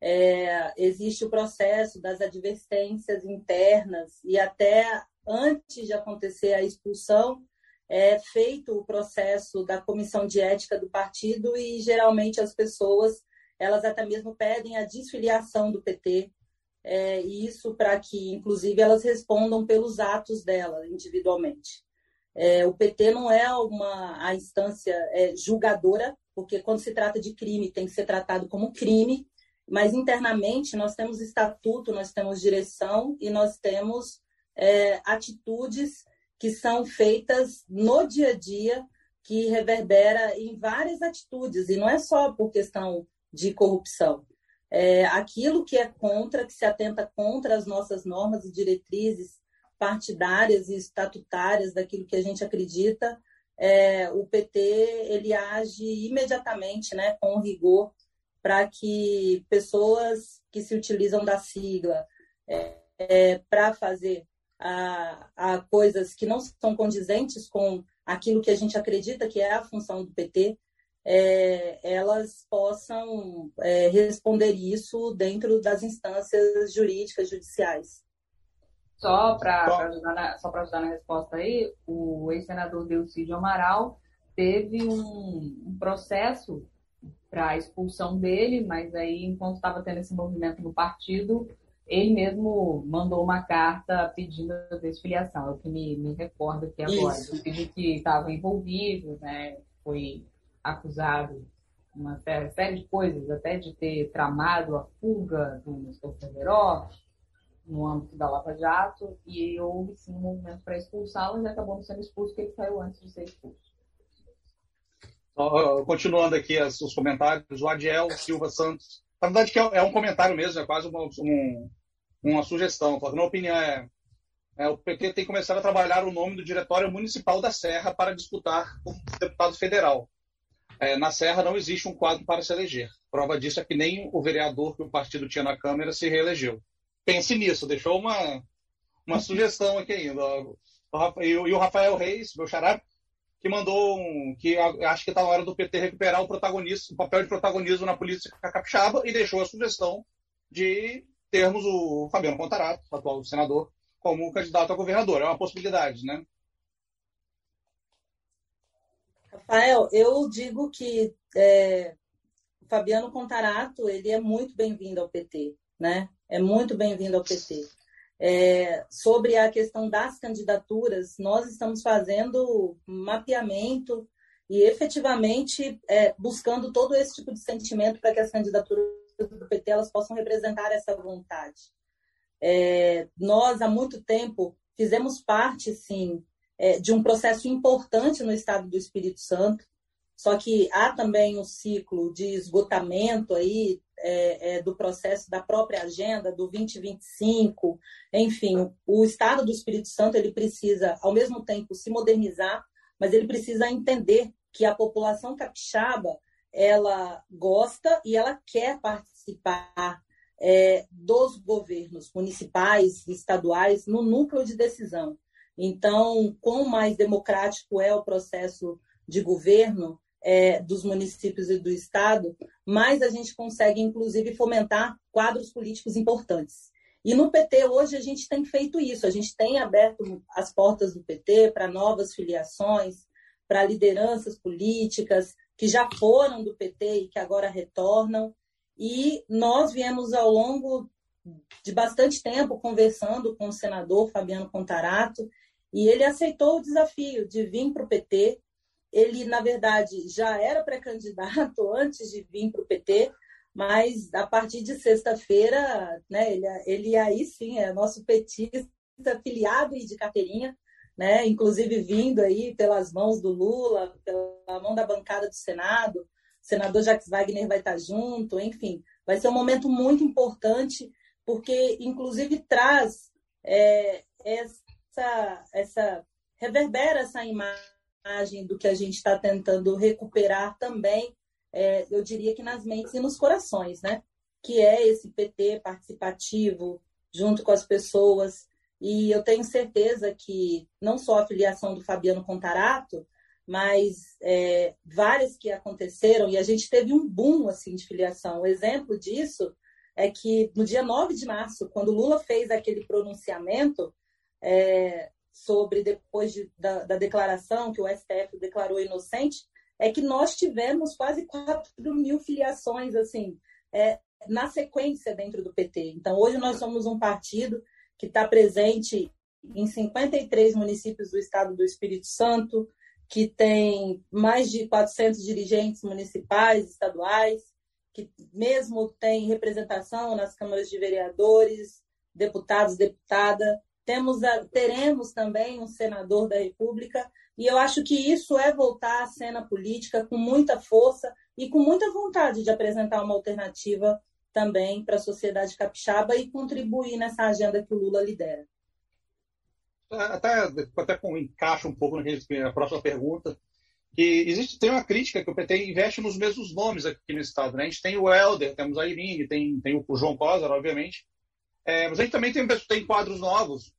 Speaker 5: É, existe o processo das advertências internas e até antes de acontecer a expulsão, é feito o processo da comissão de ética do partido e geralmente as pessoas elas até mesmo pedem a desfiliação do PT é, isso para que inclusive elas respondam pelos atos dela individualmente é, o PT não é uma a instância é, julgadora, porque quando se trata de crime tem que ser tratado como crime, mas internamente nós temos estatuto, nós temos direção e nós temos é, atitudes que são feitas no dia a dia, que reverbera em várias atitudes, e não é só por questão de corrupção. É, aquilo que é contra, que se atenta contra as nossas normas e diretrizes partidárias e estatutárias daquilo que a gente acredita, é, o PT ele age imediatamente, né, com rigor, para que pessoas que se utilizam da sigla é, é, para fazer a, a coisas que não são condizentes com aquilo que a gente acredita que é a função do PT, é, elas possam é, responder isso dentro das instâncias jurídicas judiciais.
Speaker 4: Só para ajudar, na, só ajudar na resposta aí, o ex-senador Delcídio Amaral teve um, um processo para expulsão dele, mas aí, enquanto estava tendo esse movimento no partido, ele mesmo mandou uma carta pedindo a desfiliação. É o que me, me recorda aqui agora. Isso. Ele que estava envolvido, né, foi acusado uma série de coisas, até de ter tramado a fuga do Nestor Federó, no âmbito da Lava Jato e houve sim um movimento para expulsá-lo e acabou sendo expulso porque ele saiu antes de ser expulso.
Speaker 2: Continuando aqui os comentários, o Adiel Silva Santos. Na verdade, que é, é um comentário mesmo, é quase uma, um, uma sugestão. Na minha opinião, é, é, o PT tem que começar a trabalhar o nome do Diretório Municipal da Serra para disputar como deputado federal. É, na Serra não existe um quadro para se eleger. Prova disso é que nem o vereador que o partido tinha na Câmara se reelegeu pense nisso. Deixou uma, uma sugestão aqui ainda. E o Rafael Reis, meu xará, que mandou um, que acho que está na hora do PT recuperar o protagonismo, o papel de protagonismo na política capixaba e deixou a sugestão de termos o Fabiano Contarato, atual senador, como candidato a governador. É uma possibilidade, né?
Speaker 5: Rafael, eu digo que é, o Fabiano Contarato ele é muito bem-vindo ao PT, né? é muito bem-vindo ao PT. É, sobre a questão das candidaturas, nós estamos fazendo mapeamento e efetivamente é, buscando todo esse tipo de sentimento para que as candidaturas do PT elas possam representar essa vontade. É, nós, há muito tempo, fizemos parte, sim, é, de um processo importante no estado do Espírito Santo, só que há também um ciclo de esgotamento aí é, é, do processo da própria agenda do 2025, enfim, o Estado do Espírito Santo ele precisa, ao mesmo tempo, se modernizar, mas ele precisa entender que a população capixaba ela gosta e ela quer participar é, dos governos municipais estaduais no núcleo de decisão. Então, quanto mais democrático é o processo de governo, é, dos municípios e do Estado, mais a gente consegue, inclusive, fomentar quadros políticos importantes. E no PT, hoje, a gente tem feito isso, a gente tem aberto as portas do PT para novas filiações, para lideranças políticas que já foram do PT e que agora retornam. E nós viemos ao longo de bastante tempo conversando com o senador Fabiano Contarato, e ele aceitou o desafio de vir para o PT. Ele, na verdade, já era pré-candidato antes de vir para o PT, mas a partir de sexta-feira, né, ele, ele aí sim é nosso petista filiado e de carteirinha, né, inclusive vindo aí pelas mãos do Lula, pela mão da bancada do Senado, o senador Jacques Wagner vai estar junto, enfim, vai ser um momento muito importante, porque inclusive traz é, essa, essa, reverbera essa imagem do que a gente está tentando recuperar também é, eu diria que nas mentes e nos corações, né? Que é esse PT participativo, junto com as pessoas. E eu tenho certeza que não só a filiação do Fabiano Contarato, mas é, várias que aconteceram, e a gente teve um boom assim, de filiação. O exemplo disso é que no dia 9 de março, quando Lula fez aquele pronunciamento é, sobre, depois de, da, da declaração que o STF declarou inocente, é que nós tivemos quase 4 mil filiações assim é, na sequência dentro do PT. Então, hoje nós somos um partido que está presente em 53 municípios do estado do Espírito Santo, que tem mais de 400 dirigentes municipais, estaduais, que mesmo tem representação nas câmaras de vereadores, deputados, deputada. Temos a, teremos também um senador da República e eu acho que isso é voltar à cena política com muita força e com muita vontade de apresentar uma alternativa também para a sociedade capixaba e contribuir nessa agenda que o Lula lidera.
Speaker 2: Até, até encaixa um pouco na próxima pergunta, que existe tem uma crítica que o PT investe nos mesmos nomes aqui no estado. Né? A gente tem o Helder, temos a Irine, tem, tem o João Cosa, obviamente, é, mas a gente também tem, tem quadros novos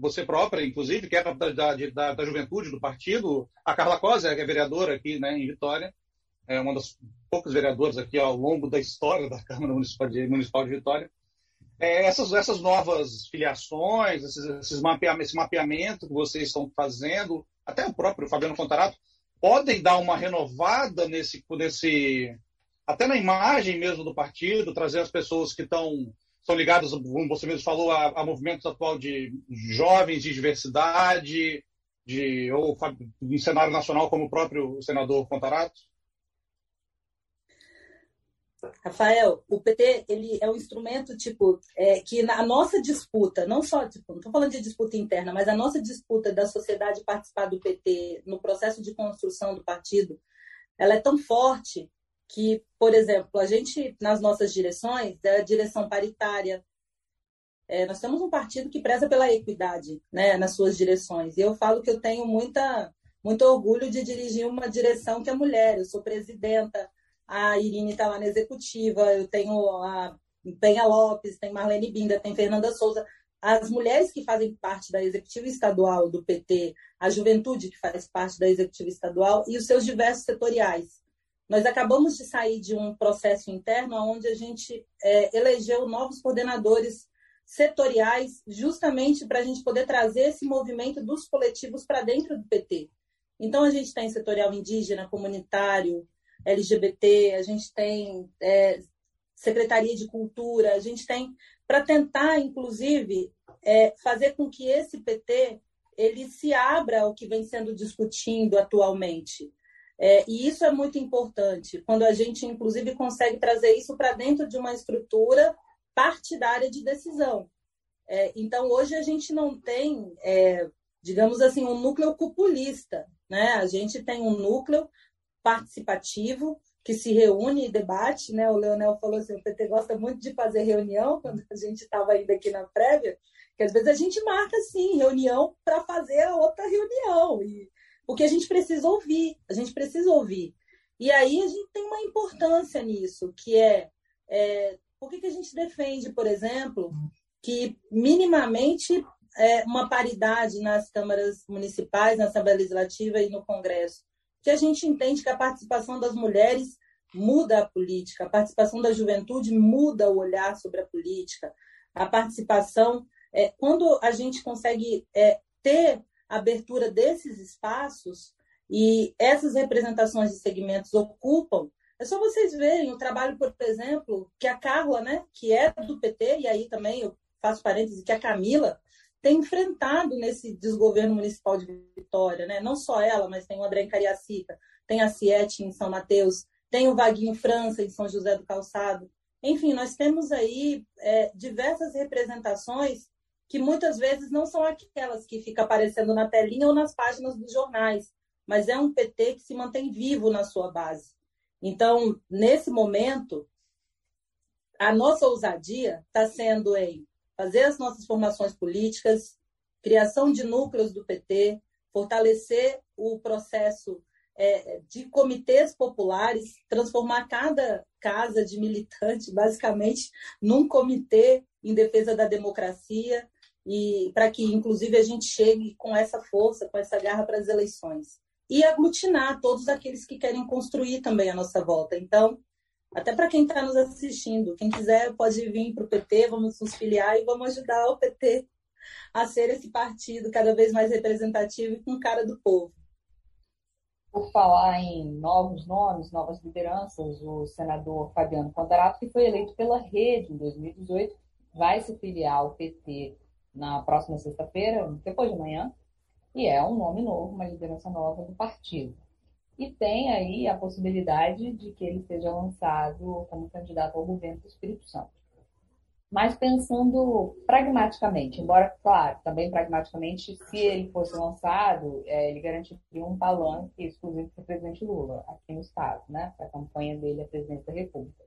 Speaker 2: você própria, inclusive, que é da, da, da, juventude do partido, a Carla Cosa, que é vereadora aqui né, em Vitória, é uma das poucas vereadoras aqui ao longo da história da Câmara Municipal de, Municipal de Vitória. É, essas, essas novas filiações, esses, esses esse mapeamento que vocês estão fazendo, até o próprio Fabiano Fontarato, podem dar uma renovada nesse, nesse até na imagem mesmo do partido, trazer as pessoas que estão são ligados, como você mesmo falou, a, a movimentos atual de jovens, de diversidade, de, ou em cenário nacional, como o próprio senador Contarato?
Speaker 5: Rafael, o PT ele é um instrumento tipo é, que na nossa disputa, não só tipo, não estou falando de disputa interna, mas a nossa disputa da sociedade participar do PT no processo de construção do partido, ela é tão forte que, por exemplo, a gente, nas nossas direções, é a direção paritária. É, nós temos um partido que preza pela equidade né, nas suas direções. E eu falo que eu tenho muita, muito orgulho de dirigir uma direção que é mulher. Eu sou presidenta, a Irine está lá na executiva, eu tenho a Penha Lopes, tem Marlene Binda, tem Fernanda Souza. As mulheres que fazem parte da executiva estadual do PT, a juventude que faz parte da executiva estadual e os seus diversos setoriais. Nós acabamos de sair de um processo interno onde a gente é, elegeu novos coordenadores setoriais, justamente para a gente poder trazer esse movimento dos coletivos para dentro do PT. Então, a gente tem setorial indígena, comunitário, LGBT, a gente tem é, Secretaria de Cultura, a gente tem para tentar, inclusive, é, fazer com que esse PT ele se abra ao que vem sendo discutido atualmente. É, e isso é muito importante, quando a gente, inclusive, consegue trazer isso para dentro de uma estrutura partidária de decisão. É, então, hoje a gente não tem, é, digamos assim, um núcleo cupulista. Né? A gente tem um núcleo participativo que se reúne e debate. Né? O Leonel falou assim: o PT gosta muito de fazer reunião, quando a gente estava ainda aqui na prévia, que às vezes a gente marca, sim, reunião para fazer a outra reunião. E, porque a gente precisa ouvir, a gente precisa ouvir. E aí a gente tem uma importância nisso, que é, é por que, que a gente defende, por exemplo, que minimamente é, uma paridade nas câmaras municipais, na Assembleia Legislativa e no Congresso? Que a gente entende que a participação das mulheres muda a política, a participação da juventude muda o olhar sobre a política, a participação, é, quando a gente consegue é, ter abertura desses espaços, E essas representações de segmentos ocupam. É só vocês verem o trabalho, por exemplo, que a Carla, né, que é do PT, e aí também eu faço parênteses, que a Camila tem enfrentado nesse desgoverno municipal de Vitória, né? Não só ela, mas tem o André em Cariacica, tem a Ciete em São Mateus, tem o Vaguinho França em São José do Calçado. Enfim, nós temos aí é, diversas representações que muitas vezes não são aquelas que ficam aparecendo na telinha ou nas páginas dos jornais, mas é um PT que se mantém vivo na sua base. Então, nesse momento, a nossa ousadia está sendo em fazer as nossas formações políticas, criação de núcleos do PT, fortalecer o processo é, de comitês populares, transformar cada casa de militante, basicamente, num comitê em defesa da democracia e para que, inclusive, a gente chegue com essa força, com essa garra para as eleições. E aglutinar todos aqueles que querem construir também a nossa volta. Então, até para quem está nos assistindo, quem quiser pode vir para o PT, vamos nos filiar e vamos ajudar o PT a ser esse partido cada vez mais representativo e com cara do povo
Speaker 4: por falar em novos nomes, novas lideranças, o senador Fabiano Contarato, que foi eleito pela Rede em 2018, vai se filiar ao PT na próxima sexta-feira, depois de amanhã, e é um nome novo, uma liderança nova do partido. E tem aí a possibilidade de que ele seja lançado como candidato ao governo do Espírito Santo mas pensando pragmaticamente, embora, claro, também pragmaticamente, se ele fosse lançado, é, ele garantiria um palanque exclusivo para o presidente Lula, aqui no Estado, né, para a campanha dele à presidência da República.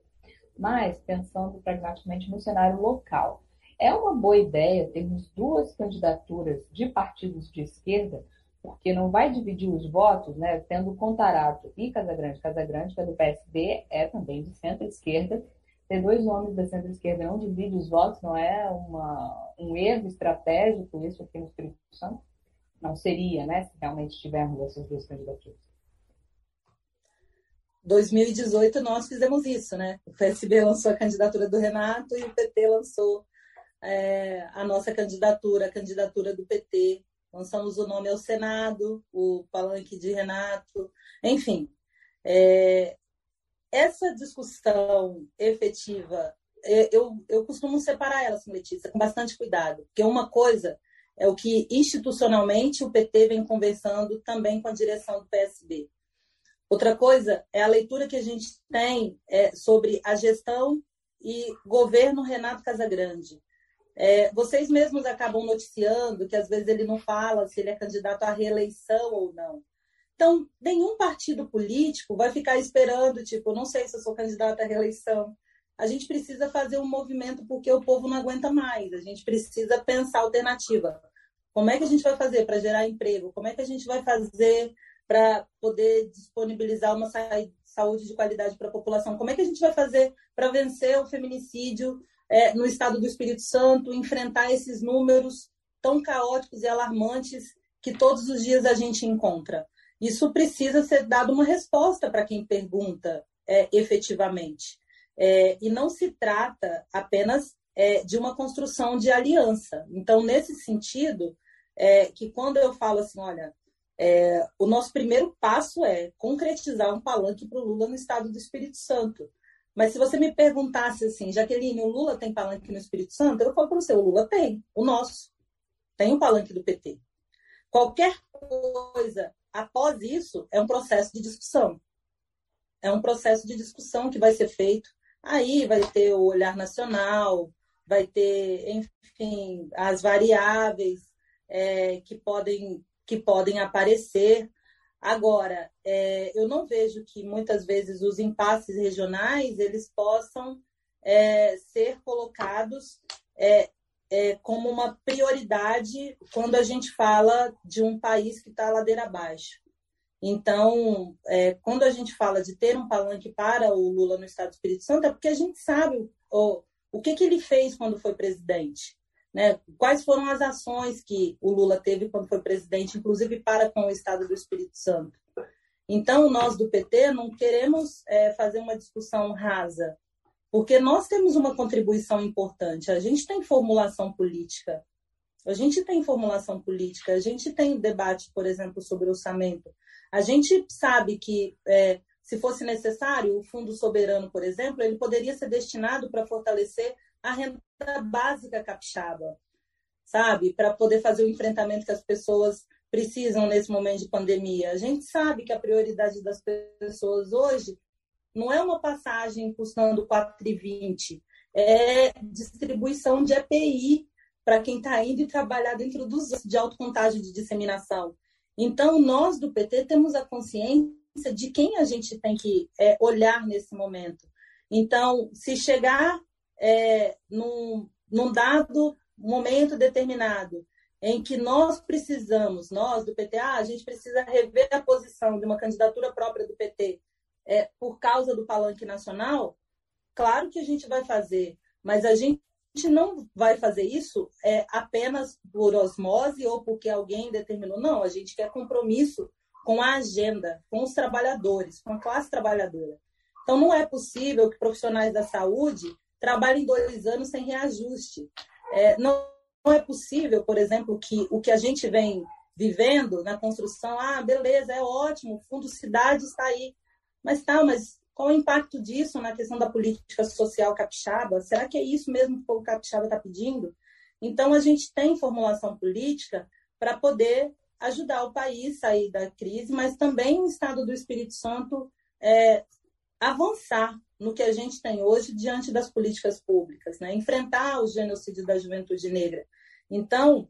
Speaker 4: Mas, pensando pragmaticamente no cenário local, é uma boa ideia termos duas candidaturas de partidos de esquerda, porque não vai dividir os votos, né, tendo Contarato e Casagrande. Casagrande, que é do PSB, é também de centro-esquerda, ter dois nomes da centro-esquerda não divide os votos, não é uma, um erro estratégico isso aqui no Espírito Santo? Não seria, né, se realmente tivermos essas duas candidaturas.
Speaker 5: 2018 nós fizemos isso, né? O PSB lançou a candidatura do Renato e o PT lançou é, a nossa candidatura, a candidatura do PT. Lançamos o nome ao Senado, o palanque de Renato, enfim. É, essa discussão efetiva, é, eu, eu costumo separar ela, Letícia, com bastante cuidado, porque uma coisa é o que institucionalmente o PT vem conversando também com a direção do PSB. Outra coisa é a leitura que a gente tem é, sobre a gestão e governo Renato Casagrande. É, vocês mesmos acabam noticiando que às vezes ele não fala se ele é candidato à reeleição ou não. Então, nenhum partido político vai ficar esperando, tipo, não sei se eu sou candidata à reeleição. A gente precisa fazer um movimento porque o povo não aguenta mais. A gente precisa pensar alternativa. Como é que a gente vai fazer para gerar emprego? Como é que a gente vai fazer para poder disponibilizar uma saúde de qualidade para a população? Como é que a gente vai fazer para vencer o feminicídio é, no estado do Espírito Santo, enfrentar esses números tão caóticos e alarmantes que todos os dias a gente encontra? Isso precisa ser dado uma resposta para quem pergunta é, efetivamente. É, e não se trata apenas é, de uma construção de aliança. Então, nesse sentido, é, que quando eu falo assim, olha, é, o nosso primeiro passo é concretizar um palanque para o Lula no estado do Espírito Santo. Mas se você me perguntasse assim, Jaqueline, o Lula tem palanque no Espírito Santo? Eu falo para você, o Lula tem, o nosso. Tem o palanque do PT. Qualquer coisa após isso, é um processo de discussão. É um processo de discussão que vai ser feito. Aí vai ter o olhar nacional, vai ter, enfim, as variáveis é, que, podem, que podem aparecer. Agora, é, eu não vejo que muitas vezes os impasses regionais eles possam é, ser colocados é, é, como uma prioridade quando a gente fala de um país que está ladeira abaixo. Então, é, quando a gente fala de ter um palanque para o Lula no Estado do Espírito Santo, é porque a gente sabe o, o que, que ele fez quando foi presidente. Né? Quais foram as ações que o Lula teve quando foi presidente, inclusive para com o Estado do Espírito Santo. Então, nós do PT não queremos é, fazer uma discussão rasa porque nós temos uma contribuição importante. A gente tem formulação política. A gente tem formulação política, a gente tem debate, por exemplo, sobre orçamento. A gente sabe que, é, se fosse necessário, o Fundo Soberano, por exemplo, ele poderia ser destinado para fortalecer a renda básica capixaba, sabe? Para poder fazer o enfrentamento que as pessoas precisam nesse momento de pandemia. A gente sabe que a prioridade das pessoas hoje não é uma passagem custando 4,20, é distribuição de EPI para quem está indo e trabalhar dentro dos de alto contágio de disseminação. Então, nós do PT temos a consciência de quem a gente tem que é, olhar nesse momento. Então, se chegar é, num, num dado momento determinado em que nós precisamos, nós do PT, ah, a gente precisa rever a posição de uma candidatura própria do PT é, por causa do palanque nacional, claro que a gente vai fazer, mas a gente não vai fazer isso é, apenas por osmose ou porque alguém determinou. Não, a gente quer compromisso com a agenda, com os trabalhadores, com a classe trabalhadora. Então, não é possível que profissionais da saúde trabalhem dois anos sem reajuste. É, não, não é possível, por exemplo, que o que a gente vem vivendo na construção, ah, beleza, é ótimo, o Fundo Cidade está aí. Mas tá, mas qual o impacto disso na questão da política social capixaba? Será que é isso mesmo que o povo capixaba está pedindo? Então, a gente tem formulação política para poder ajudar o país a sair da crise, mas também o Estado do Espírito Santo é, avançar no que a gente tem hoje diante das políticas públicas, né? enfrentar o genocídio da juventude negra. Então,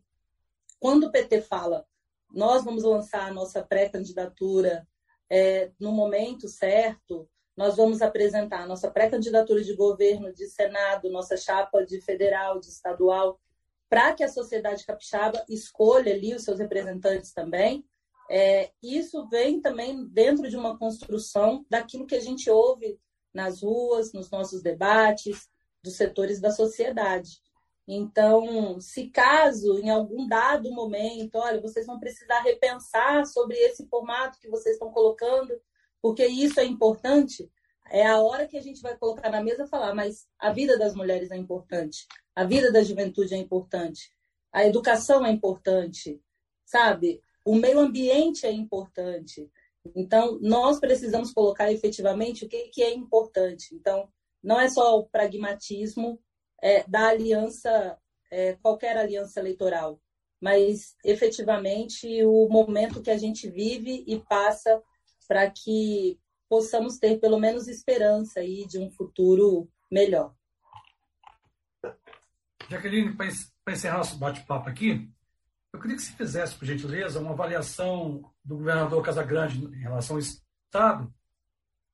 Speaker 5: quando o PT fala, nós vamos lançar a nossa pré-candidatura é, no momento certo, nós vamos apresentar a nossa pré-candidatura de governo, de Senado, nossa chapa de federal, de estadual, para que a sociedade capixaba escolha ali os seus representantes também. É, isso vem também dentro de uma construção daquilo que a gente ouve nas ruas, nos nossos debates, dos setores da sociedade. Então, se caso em algum dado momento, olha, vocês vão precisar repensar sobre esse formato que vocês estão colocando, porque isso é importante, é a hora que a gente vai colocar na mesa e falar, mas a vida das mulheres é importante, a vida da juventude é importante, a educação é importante, sabe? O meio ambiente é importante. Então, nós precisamos colocar efetivamente o que, que é importante. Então, não é só o pragmatismo é, da aliança, é, qualquer aliança eleitoral, mas efetivamente o momento que a gente vive e passa para que possamos ter pelo menos esperança aí de um futuro melhor.
Speaker 3: Jaqueline, para encerrar nosso bate-papo aqui, eu queria que você fizesse, por gentileza, uma avaliação do governador Casagrande em relação ao Estado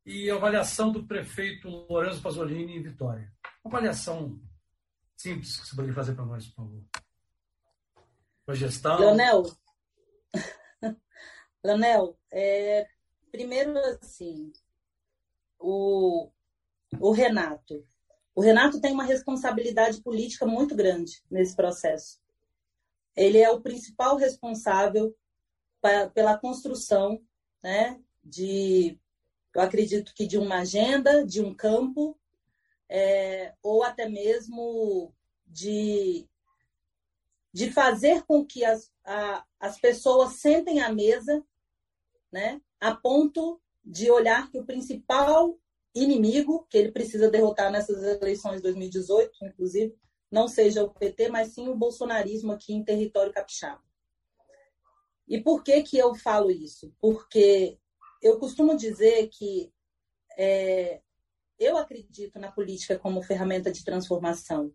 Speaker 3: e a avaliação do prefeito Lourenço Pasolini em Vitória. Uma avaliação simples que você poderia fazer para nós, por favor. Para gestão.
Speaker 5: Leonel, Leonel é, primeiro assim, o, o Renato. O Renato tem uma responsabilidade política muito grande nesse processo. Ele é o principal responsável pra, pela construção né, de, eu acredito que de uma agenda, de um campo é, ou até mesmo de, de fazer com que as, a, as pessoas sentem à mesa, né, a ponto de olhar que o principal inimigo que ele precisa derrotar nessas eleições de 2018, inclusive, não seja o PT, mas sim o bolsonarismo aqui em território capixaba. E por que que eu falo isso? Porque eu costumo dizer que é, eu acredito na política como ferramenta de transformação,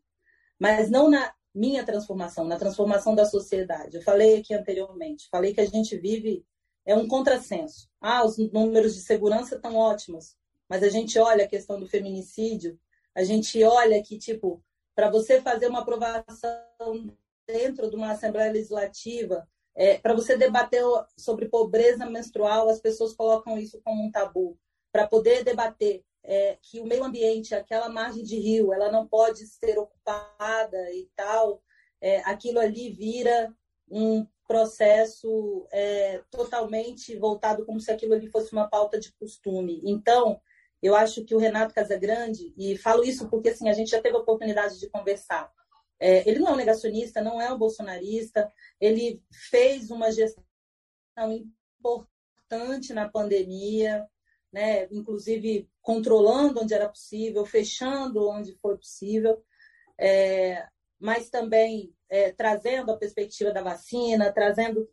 Speaker 5: mas não na minha transformação, na transformação da sociedade. Eu falei aqui anteriormente, falei que a gente vive é um contrassenso. Ah, os números de segurança estão ótimos, mas a gente olha a questão do feminicídio, a gente olha que tipo, para você fazer uma aprovação dentro de uma assembleia legislativa, é, para você debater sobre pobreza menstrual, as pessoas colocam isso como um tabu. Para poder debater é, que o meio ambiente, aquela margem de rio, ela não pode ser ocupada e tal, é, aquilo ali vira um processo é, totalmente voltado como se aquilo ali fosse uma pauta de costume. Então, eu acho que o Renato Casagrande, e falo isso porque assim, a gente já teve a oportunidade de conversar, é, ele não é um negacionista, não é um bolsonarista, ele fez uma gestão importante na pandemia, né? inclusive controlando onde era possível, fechando onde foi possível, é, mas também é, trazendo a perspectiva da vacina, trazendo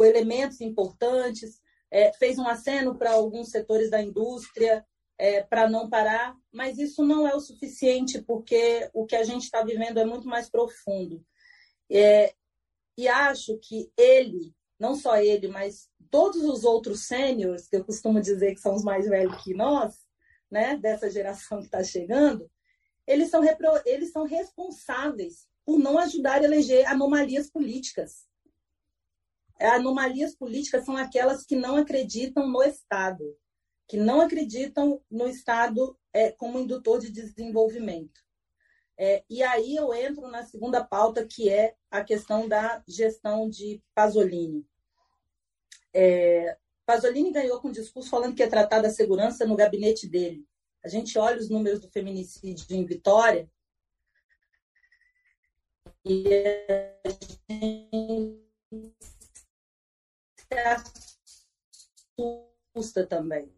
Speaker 5: elementos importantes, é, fez um aceno para alguns setores da indústria é, para não parar, mas isso não é o suficiente, porque o que a gente está vivendo é muito mais profundo. É, e acho que ele, não só ele, mas todos os outros sêniores, que eu costumo dizer que são os mais velhos que nós, né, dessa geração que está chegando, eles são, eles são responsáveis por não ajudar a eleger anomalias políticas. Anomalias políticas são aquelas que não acreditam no Estado, que não acreditam no Estado é, como indutor de desenvolvimento. É, e aí eu entro na segunda pauta, que é a questão da gestão de Pasolini. É, Pasolini ganhou com um discurso falando que ia tratar da segurança no gabinete dele. A gente olha os números do feminicídio em Vitória e a gente assusta também.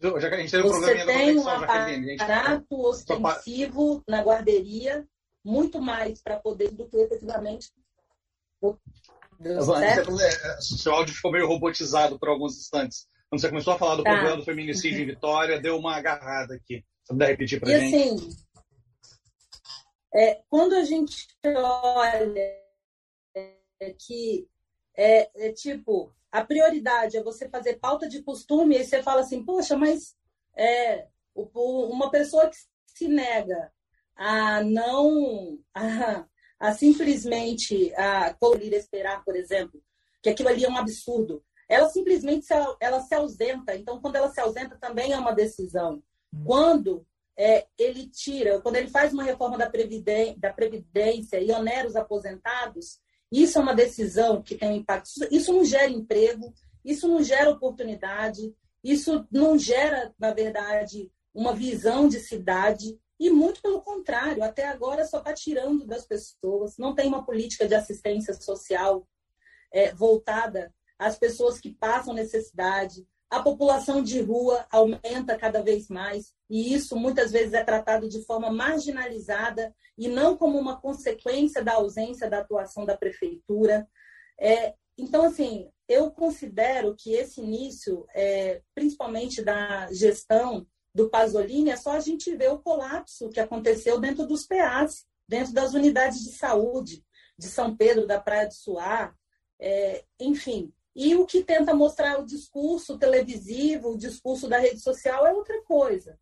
Speaker 2: Já que a gente teve
Speaker 5: um Você tem um aparato ostensivo na guarderia, muito mais para poder do que efetivamente.
Speaker 2: É, seu áudio ficou meio robotizado por alguns instantes. Quando você começou a falar do tá. problema do feminicídio em Vitória, deu uma agarrada aqui. Você puder repetir para gente?
Speaker 5: Assim, é, quando a gente olha que é, é, tipo, a prioridade é você fazer pauta de costume, e você fala assim, poxa, mas é, uma pessoa que se nega a não, a, a simplesmente a colorir esperar, por exemplo, que aquilo ali é um absurdo, ela simplesmente se, ela se ausenta. Então, quando ela se ausenta, também é uma decisão. Quando é, ele tira, quando ele faz uma reforma da previdência, da previdência e onera os aposentados, isso é uma decisão que tem um impacto. Isso não gera emprego, isso não gera oportunidade, isso não gera, na verdade, uma visão de cidade. E muito pelo contrário, até agora só está tirando das pessoas. Não tem uma política de assistência social é, voltada às pessoas que passam necessidade. A população de rua aumenta cada vez mais, e isso muitas vezes é tratado de forma marginalizada e não como uma consequência da ausência da atuação da prefeitura. É, então, assim, eu considero que esse início, é, principalmente da gestão do Pasolini, é só a gente ver o colapso que aconteceu dentro dos PAs, dentro das unidades de saúde de São Pedro, da Praia do Suá, é, enfim. E o que tenta mostrar o discurso televisivo, o discurso da rede social é outra coisa.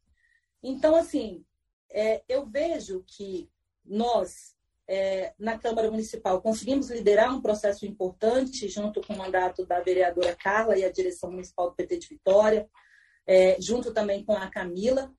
Speaker 5: Então, assim, é, eu vejo que nós, é, na Câmara Municipal, conseguimos liderar um processo importante, junto com o mandato da vereadora Carla e a direção municipal do PT de Vitória, é, junto também com a Camila.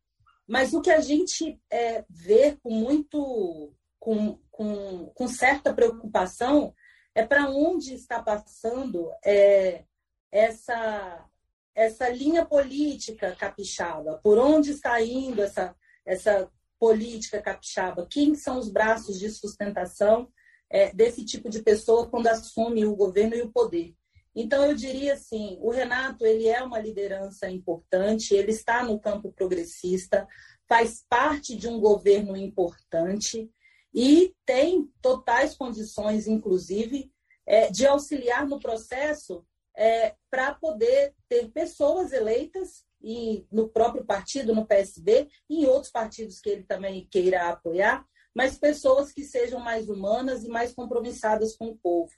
Speaker 5: Mas o que a gente é, vê com muito, com, com, com certa preocupação, é para onde está passando é, essa, essa linha política capixaba, por onde está indo essa, essa política capixaba, quem são os braços de sustentação é, desse tipo de pessoa quando assume o governo e o poder. Então, eu diria assim, o Renato ele é uma liderança importante, ele está no campo progressista, faz parte de um governo importante e tem totais condições, inclusive, é, de auxiliar no processo é, para poder ter pessoas eleitas e no próprio partido, no PSB, e em outros partidos que ele também queira apoiar, mas pessoas que sejam mais humanas e mais compromissadas com o povo.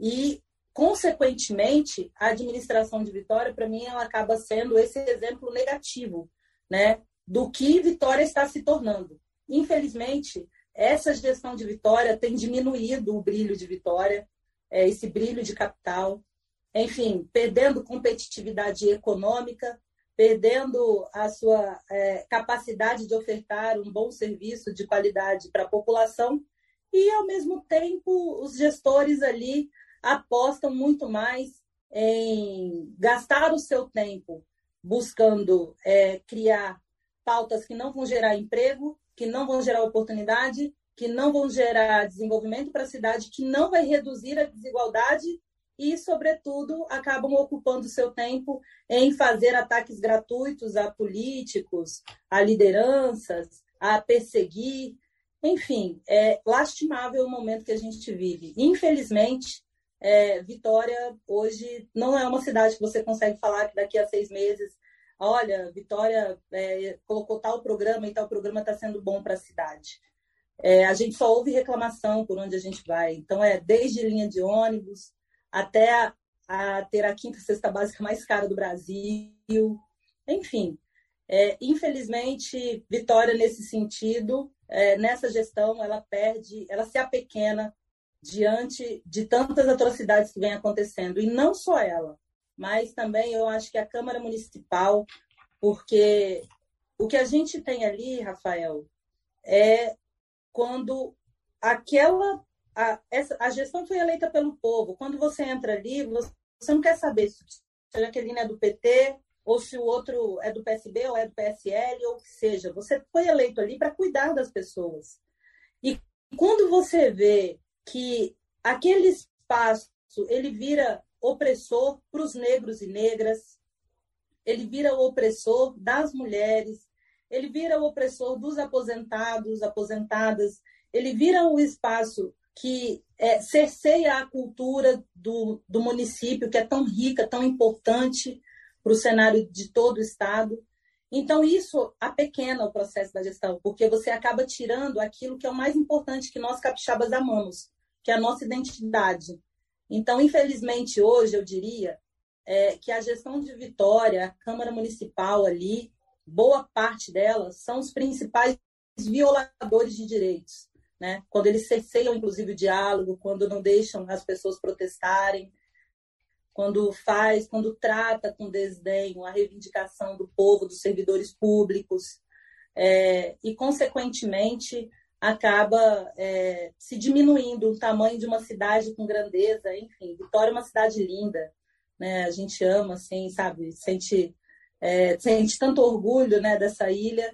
Speaker 5: E, consequentemente, a administração de Vitória, para mim, ela acaba sendo esse exemplo negativo, né, do que Vitória está se tornando. Infelizmente, essa gestão de Vitória tem diminuído o brilho de Vitória, é, esse brilho de capital, enfim, perdendo competitividade econômica, perdendo a sua é, capacidade de ofertar um bom serviço de qualidade para a população. E, ao mesmo tempo, os gestores ali apostam muito mais em gastar o seu tempo buscando é, criar pautas que não vão gerar emprego, que não vão gerar oportunidade, que não vão gerar desenvolvimento para a cidade, que não vai reduzir a desigualdade e, sobretudo, acabam ocupando seu tempo em fazer ataques gratuitos a políticos, a lideranças, a perseguir. Enfim, é lastimável o momento que a gente vive. Infelizmente, é, Vitória hoje não é uma cidade que você consegue falar que daqui a seis meses, olha, Vitória é, colocou tal programa e tal programa está sendo bom para a cidade. É, a gente só ouve reclamação por onde a gente vai. Então, é desde linha de ônibus até a, a ter a quinta cesta básica mais cara do Brasil. Enfim, é, infelizmente, Vitória, nesse sentido, é, nessa gestão, ela perde, ela se apequena diante de tantas atrocidades que vêm acontecendo. E não só ela, mas também eu acho que a Câmara Municipal, porque o que a gente tem ali, Rafael, é quando aquela a, essa, a gestão foi eleita pelo povo. Quando você entra ali, você, não quer saber se a Jaqueline é do PT ou se o outro é do PSB ou é do PSL ou o que seja. Você foi eleito ali para cuidar das pessoas. E quando você vê que aquele espaço ele vira opressor para os negros e negras, ele vira o opressor das mulheres, ele vira o opressor dos aposentados, aposentadas, ele vira o espaço que é, cerceia a cultura do, do município, que é tão rica, tão importante para o cenário de todo o Estado. Então, isso apequena o processo da gestão, porque você acaba tirando aquilo que é o mais importante que nós capixabas amamos, que é a nossa identidade. Então, infelizmente, hoje, eu diria é, que a gestão de Vitória, a Câmara Municipal ali, boa parte delas são os principais violadores de direitos. Né? Quando eles cerceiam, inclusive, o diálogo, quando não deixam as pessoas protestarem, quando faz, quando trata com desdém a reivindicação do povo, dos servidores públicos, é, e, consequentemente, acaba é, se diminuindo o tamanho de uma cidade com grandeza. Enfim, Vitória é uma cidade linda, né? a gente ama, assim, sabe, sente é, sente tanto orgulho né, dessa ilha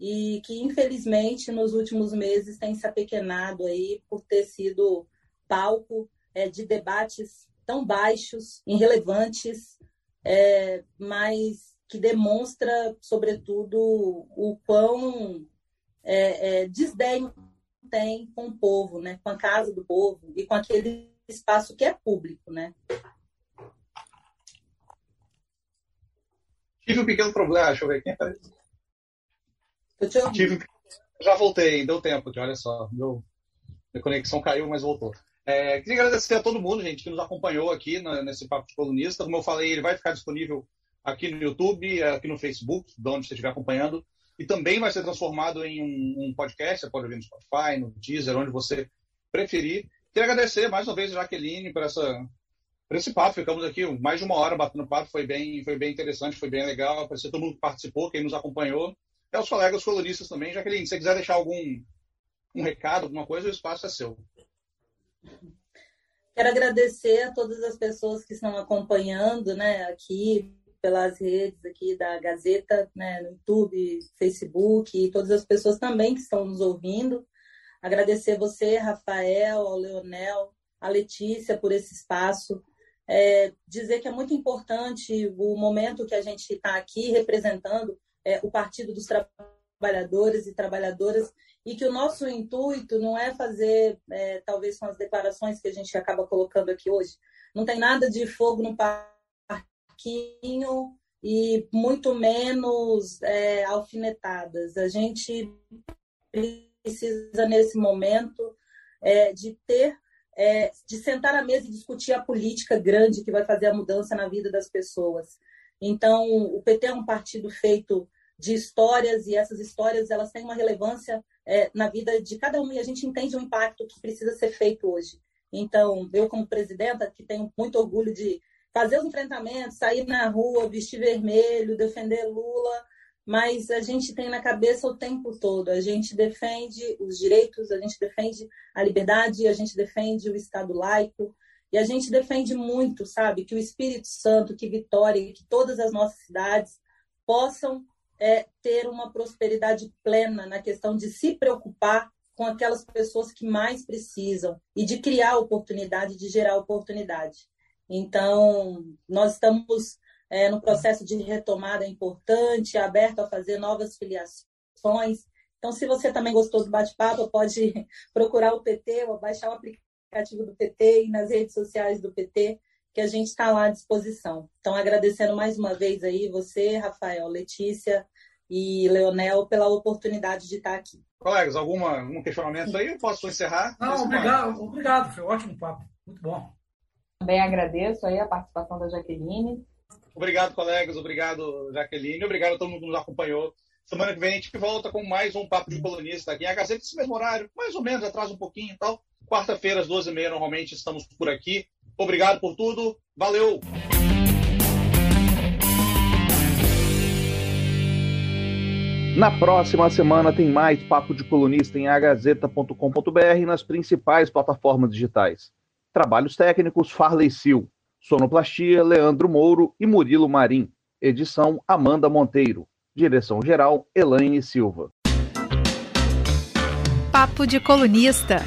Speaker 5: e que, infelizmente, nos últimos meses tem se apequenado aí por ter sido palco é, de debates tão baixos, irrelevantes, é, mas que demonstra, sobretudo, o quão é, é, desdém tem com o povo, né? com a casa do povo e com aquele espaço que é público. Né?
Speaker 2: Tive um pequeno problema, deixa eu ver quem tá. Eu Tive... Já voltei, deu tempo, olha só. Meu... Minha conexão caiu, mas voltou. É, queria agradecer a todo mundo, gente, que nos acompanhou aqui na, nesse Papo de Colunista. Como eu falei, ele vai ficar disponível aqui no YouTube, aqui no Facebook, de onde você estiver acompanhando. E também vai ser transformado em um, um podcast. Você pode ouvir no Spotify, no Deezer, onde você preferir. Queria agradecer mais uma vez a Jaqueline por essa, por esse papo. Ficamos aqui mais de uma hora batendo papo, foi bem, foi bem interessante, foi bem legal. Agradecer todo mundo que participou, quem nos acompanhou. E aos colegas coloristas também. Jaqueline, se você quiser deixar algum um recado, alguma coisa, o espaço é seu.
Speaker 5: Quero agradecer a todas as pessoas que estão acompanhando, né, aqui pelas redes aqui da Gazeta, né, no YouTube, Facebook e todas as pessoas também que estão nos ouvindo. Agradecer você, Rafael, ao Leonel, a Letícia por esse espaço é, dizer que é muito importante o momento que a gente está aqui representando é, o Partido dos Trabalhadores e Trabalhadoras e que o nosso intuito não é fazer, é, talvez com as declarações que a gente acaba colocando aqui hoje, não tem nada de fogo no parquinho e muito menos é, alfinetadas. A gente precisa, nesse momento, é, de ter é, de sentar à mesa e discutir a política grande que vai fazer a mudança na vida das pessoas. Então, o PT é um partido feito de histórias e essas histórias elas têm uma relevância é, na vida de cada um e a gente entende o impacto que precisa ser feito hoje. Então, eu como presidenta, que tenho muito orgulho de fazer os enfrentamentos, sair na rua, vestir vermelho, defender Lula, mas a gente tem na cabeça o tempo todo. A gente defende os direitos, a gente defende a liberdade, a gente defende o Estado laico e a gente defende muito, sabe, que o Espírito Santo, que Vitória, que todas as nossas cidades possam é, ter uma prosperidade plena na questão de se preocupar com aquelas pessoas que mais precisam e de criar oportunidade, de gerar oportunidade. Então, nós estamos é, no processo de retomada importante, aberto a fazer novas filiações. Então, se você também gostou do bate-papo, pode procurar o PT ou baixar o aplicativo do PT e nas redes sociais do PT, que a gente está lá à disposição. Então, agradecendo mais uma vez aí você, Rafael, Letícia e Leonel pela oportunidade de estar aqui.
Speaker 2: Colegas, alguma, algum questionamento aí? Eu posso encerrar?
Speaker 3: Não, obrigado, obrigado, foi um ótimo papo, muito bom.
Speaker 4: Também agradeço aí a participação da Jaqueline.
Speaker 2: Obrigado, colegas, obrigado, Jaqueline, obrigado a todo mundo que nos acompanhou. Semana que vem a gente volta com mais um Papo de Colunista aqui. A Gazeta, esse mesmo horário, mais ou menos, atrasa um pouquinho e tal. Quarta-feira, às 12h30, normalmente estamos por aqui. Obrigado por tudo. Valeu! Na próxima semana tem mais Papo de Colunista em agazeta.com.br e nas principais plataformas digitais. Trabalhos técnicos Farley Sil. Sonoplastia Leandro Mouro e Murilo Marim. Edição Amanda Monteiro. Direção geral Elaine Silva.
Speaker 1: Papo de Colunista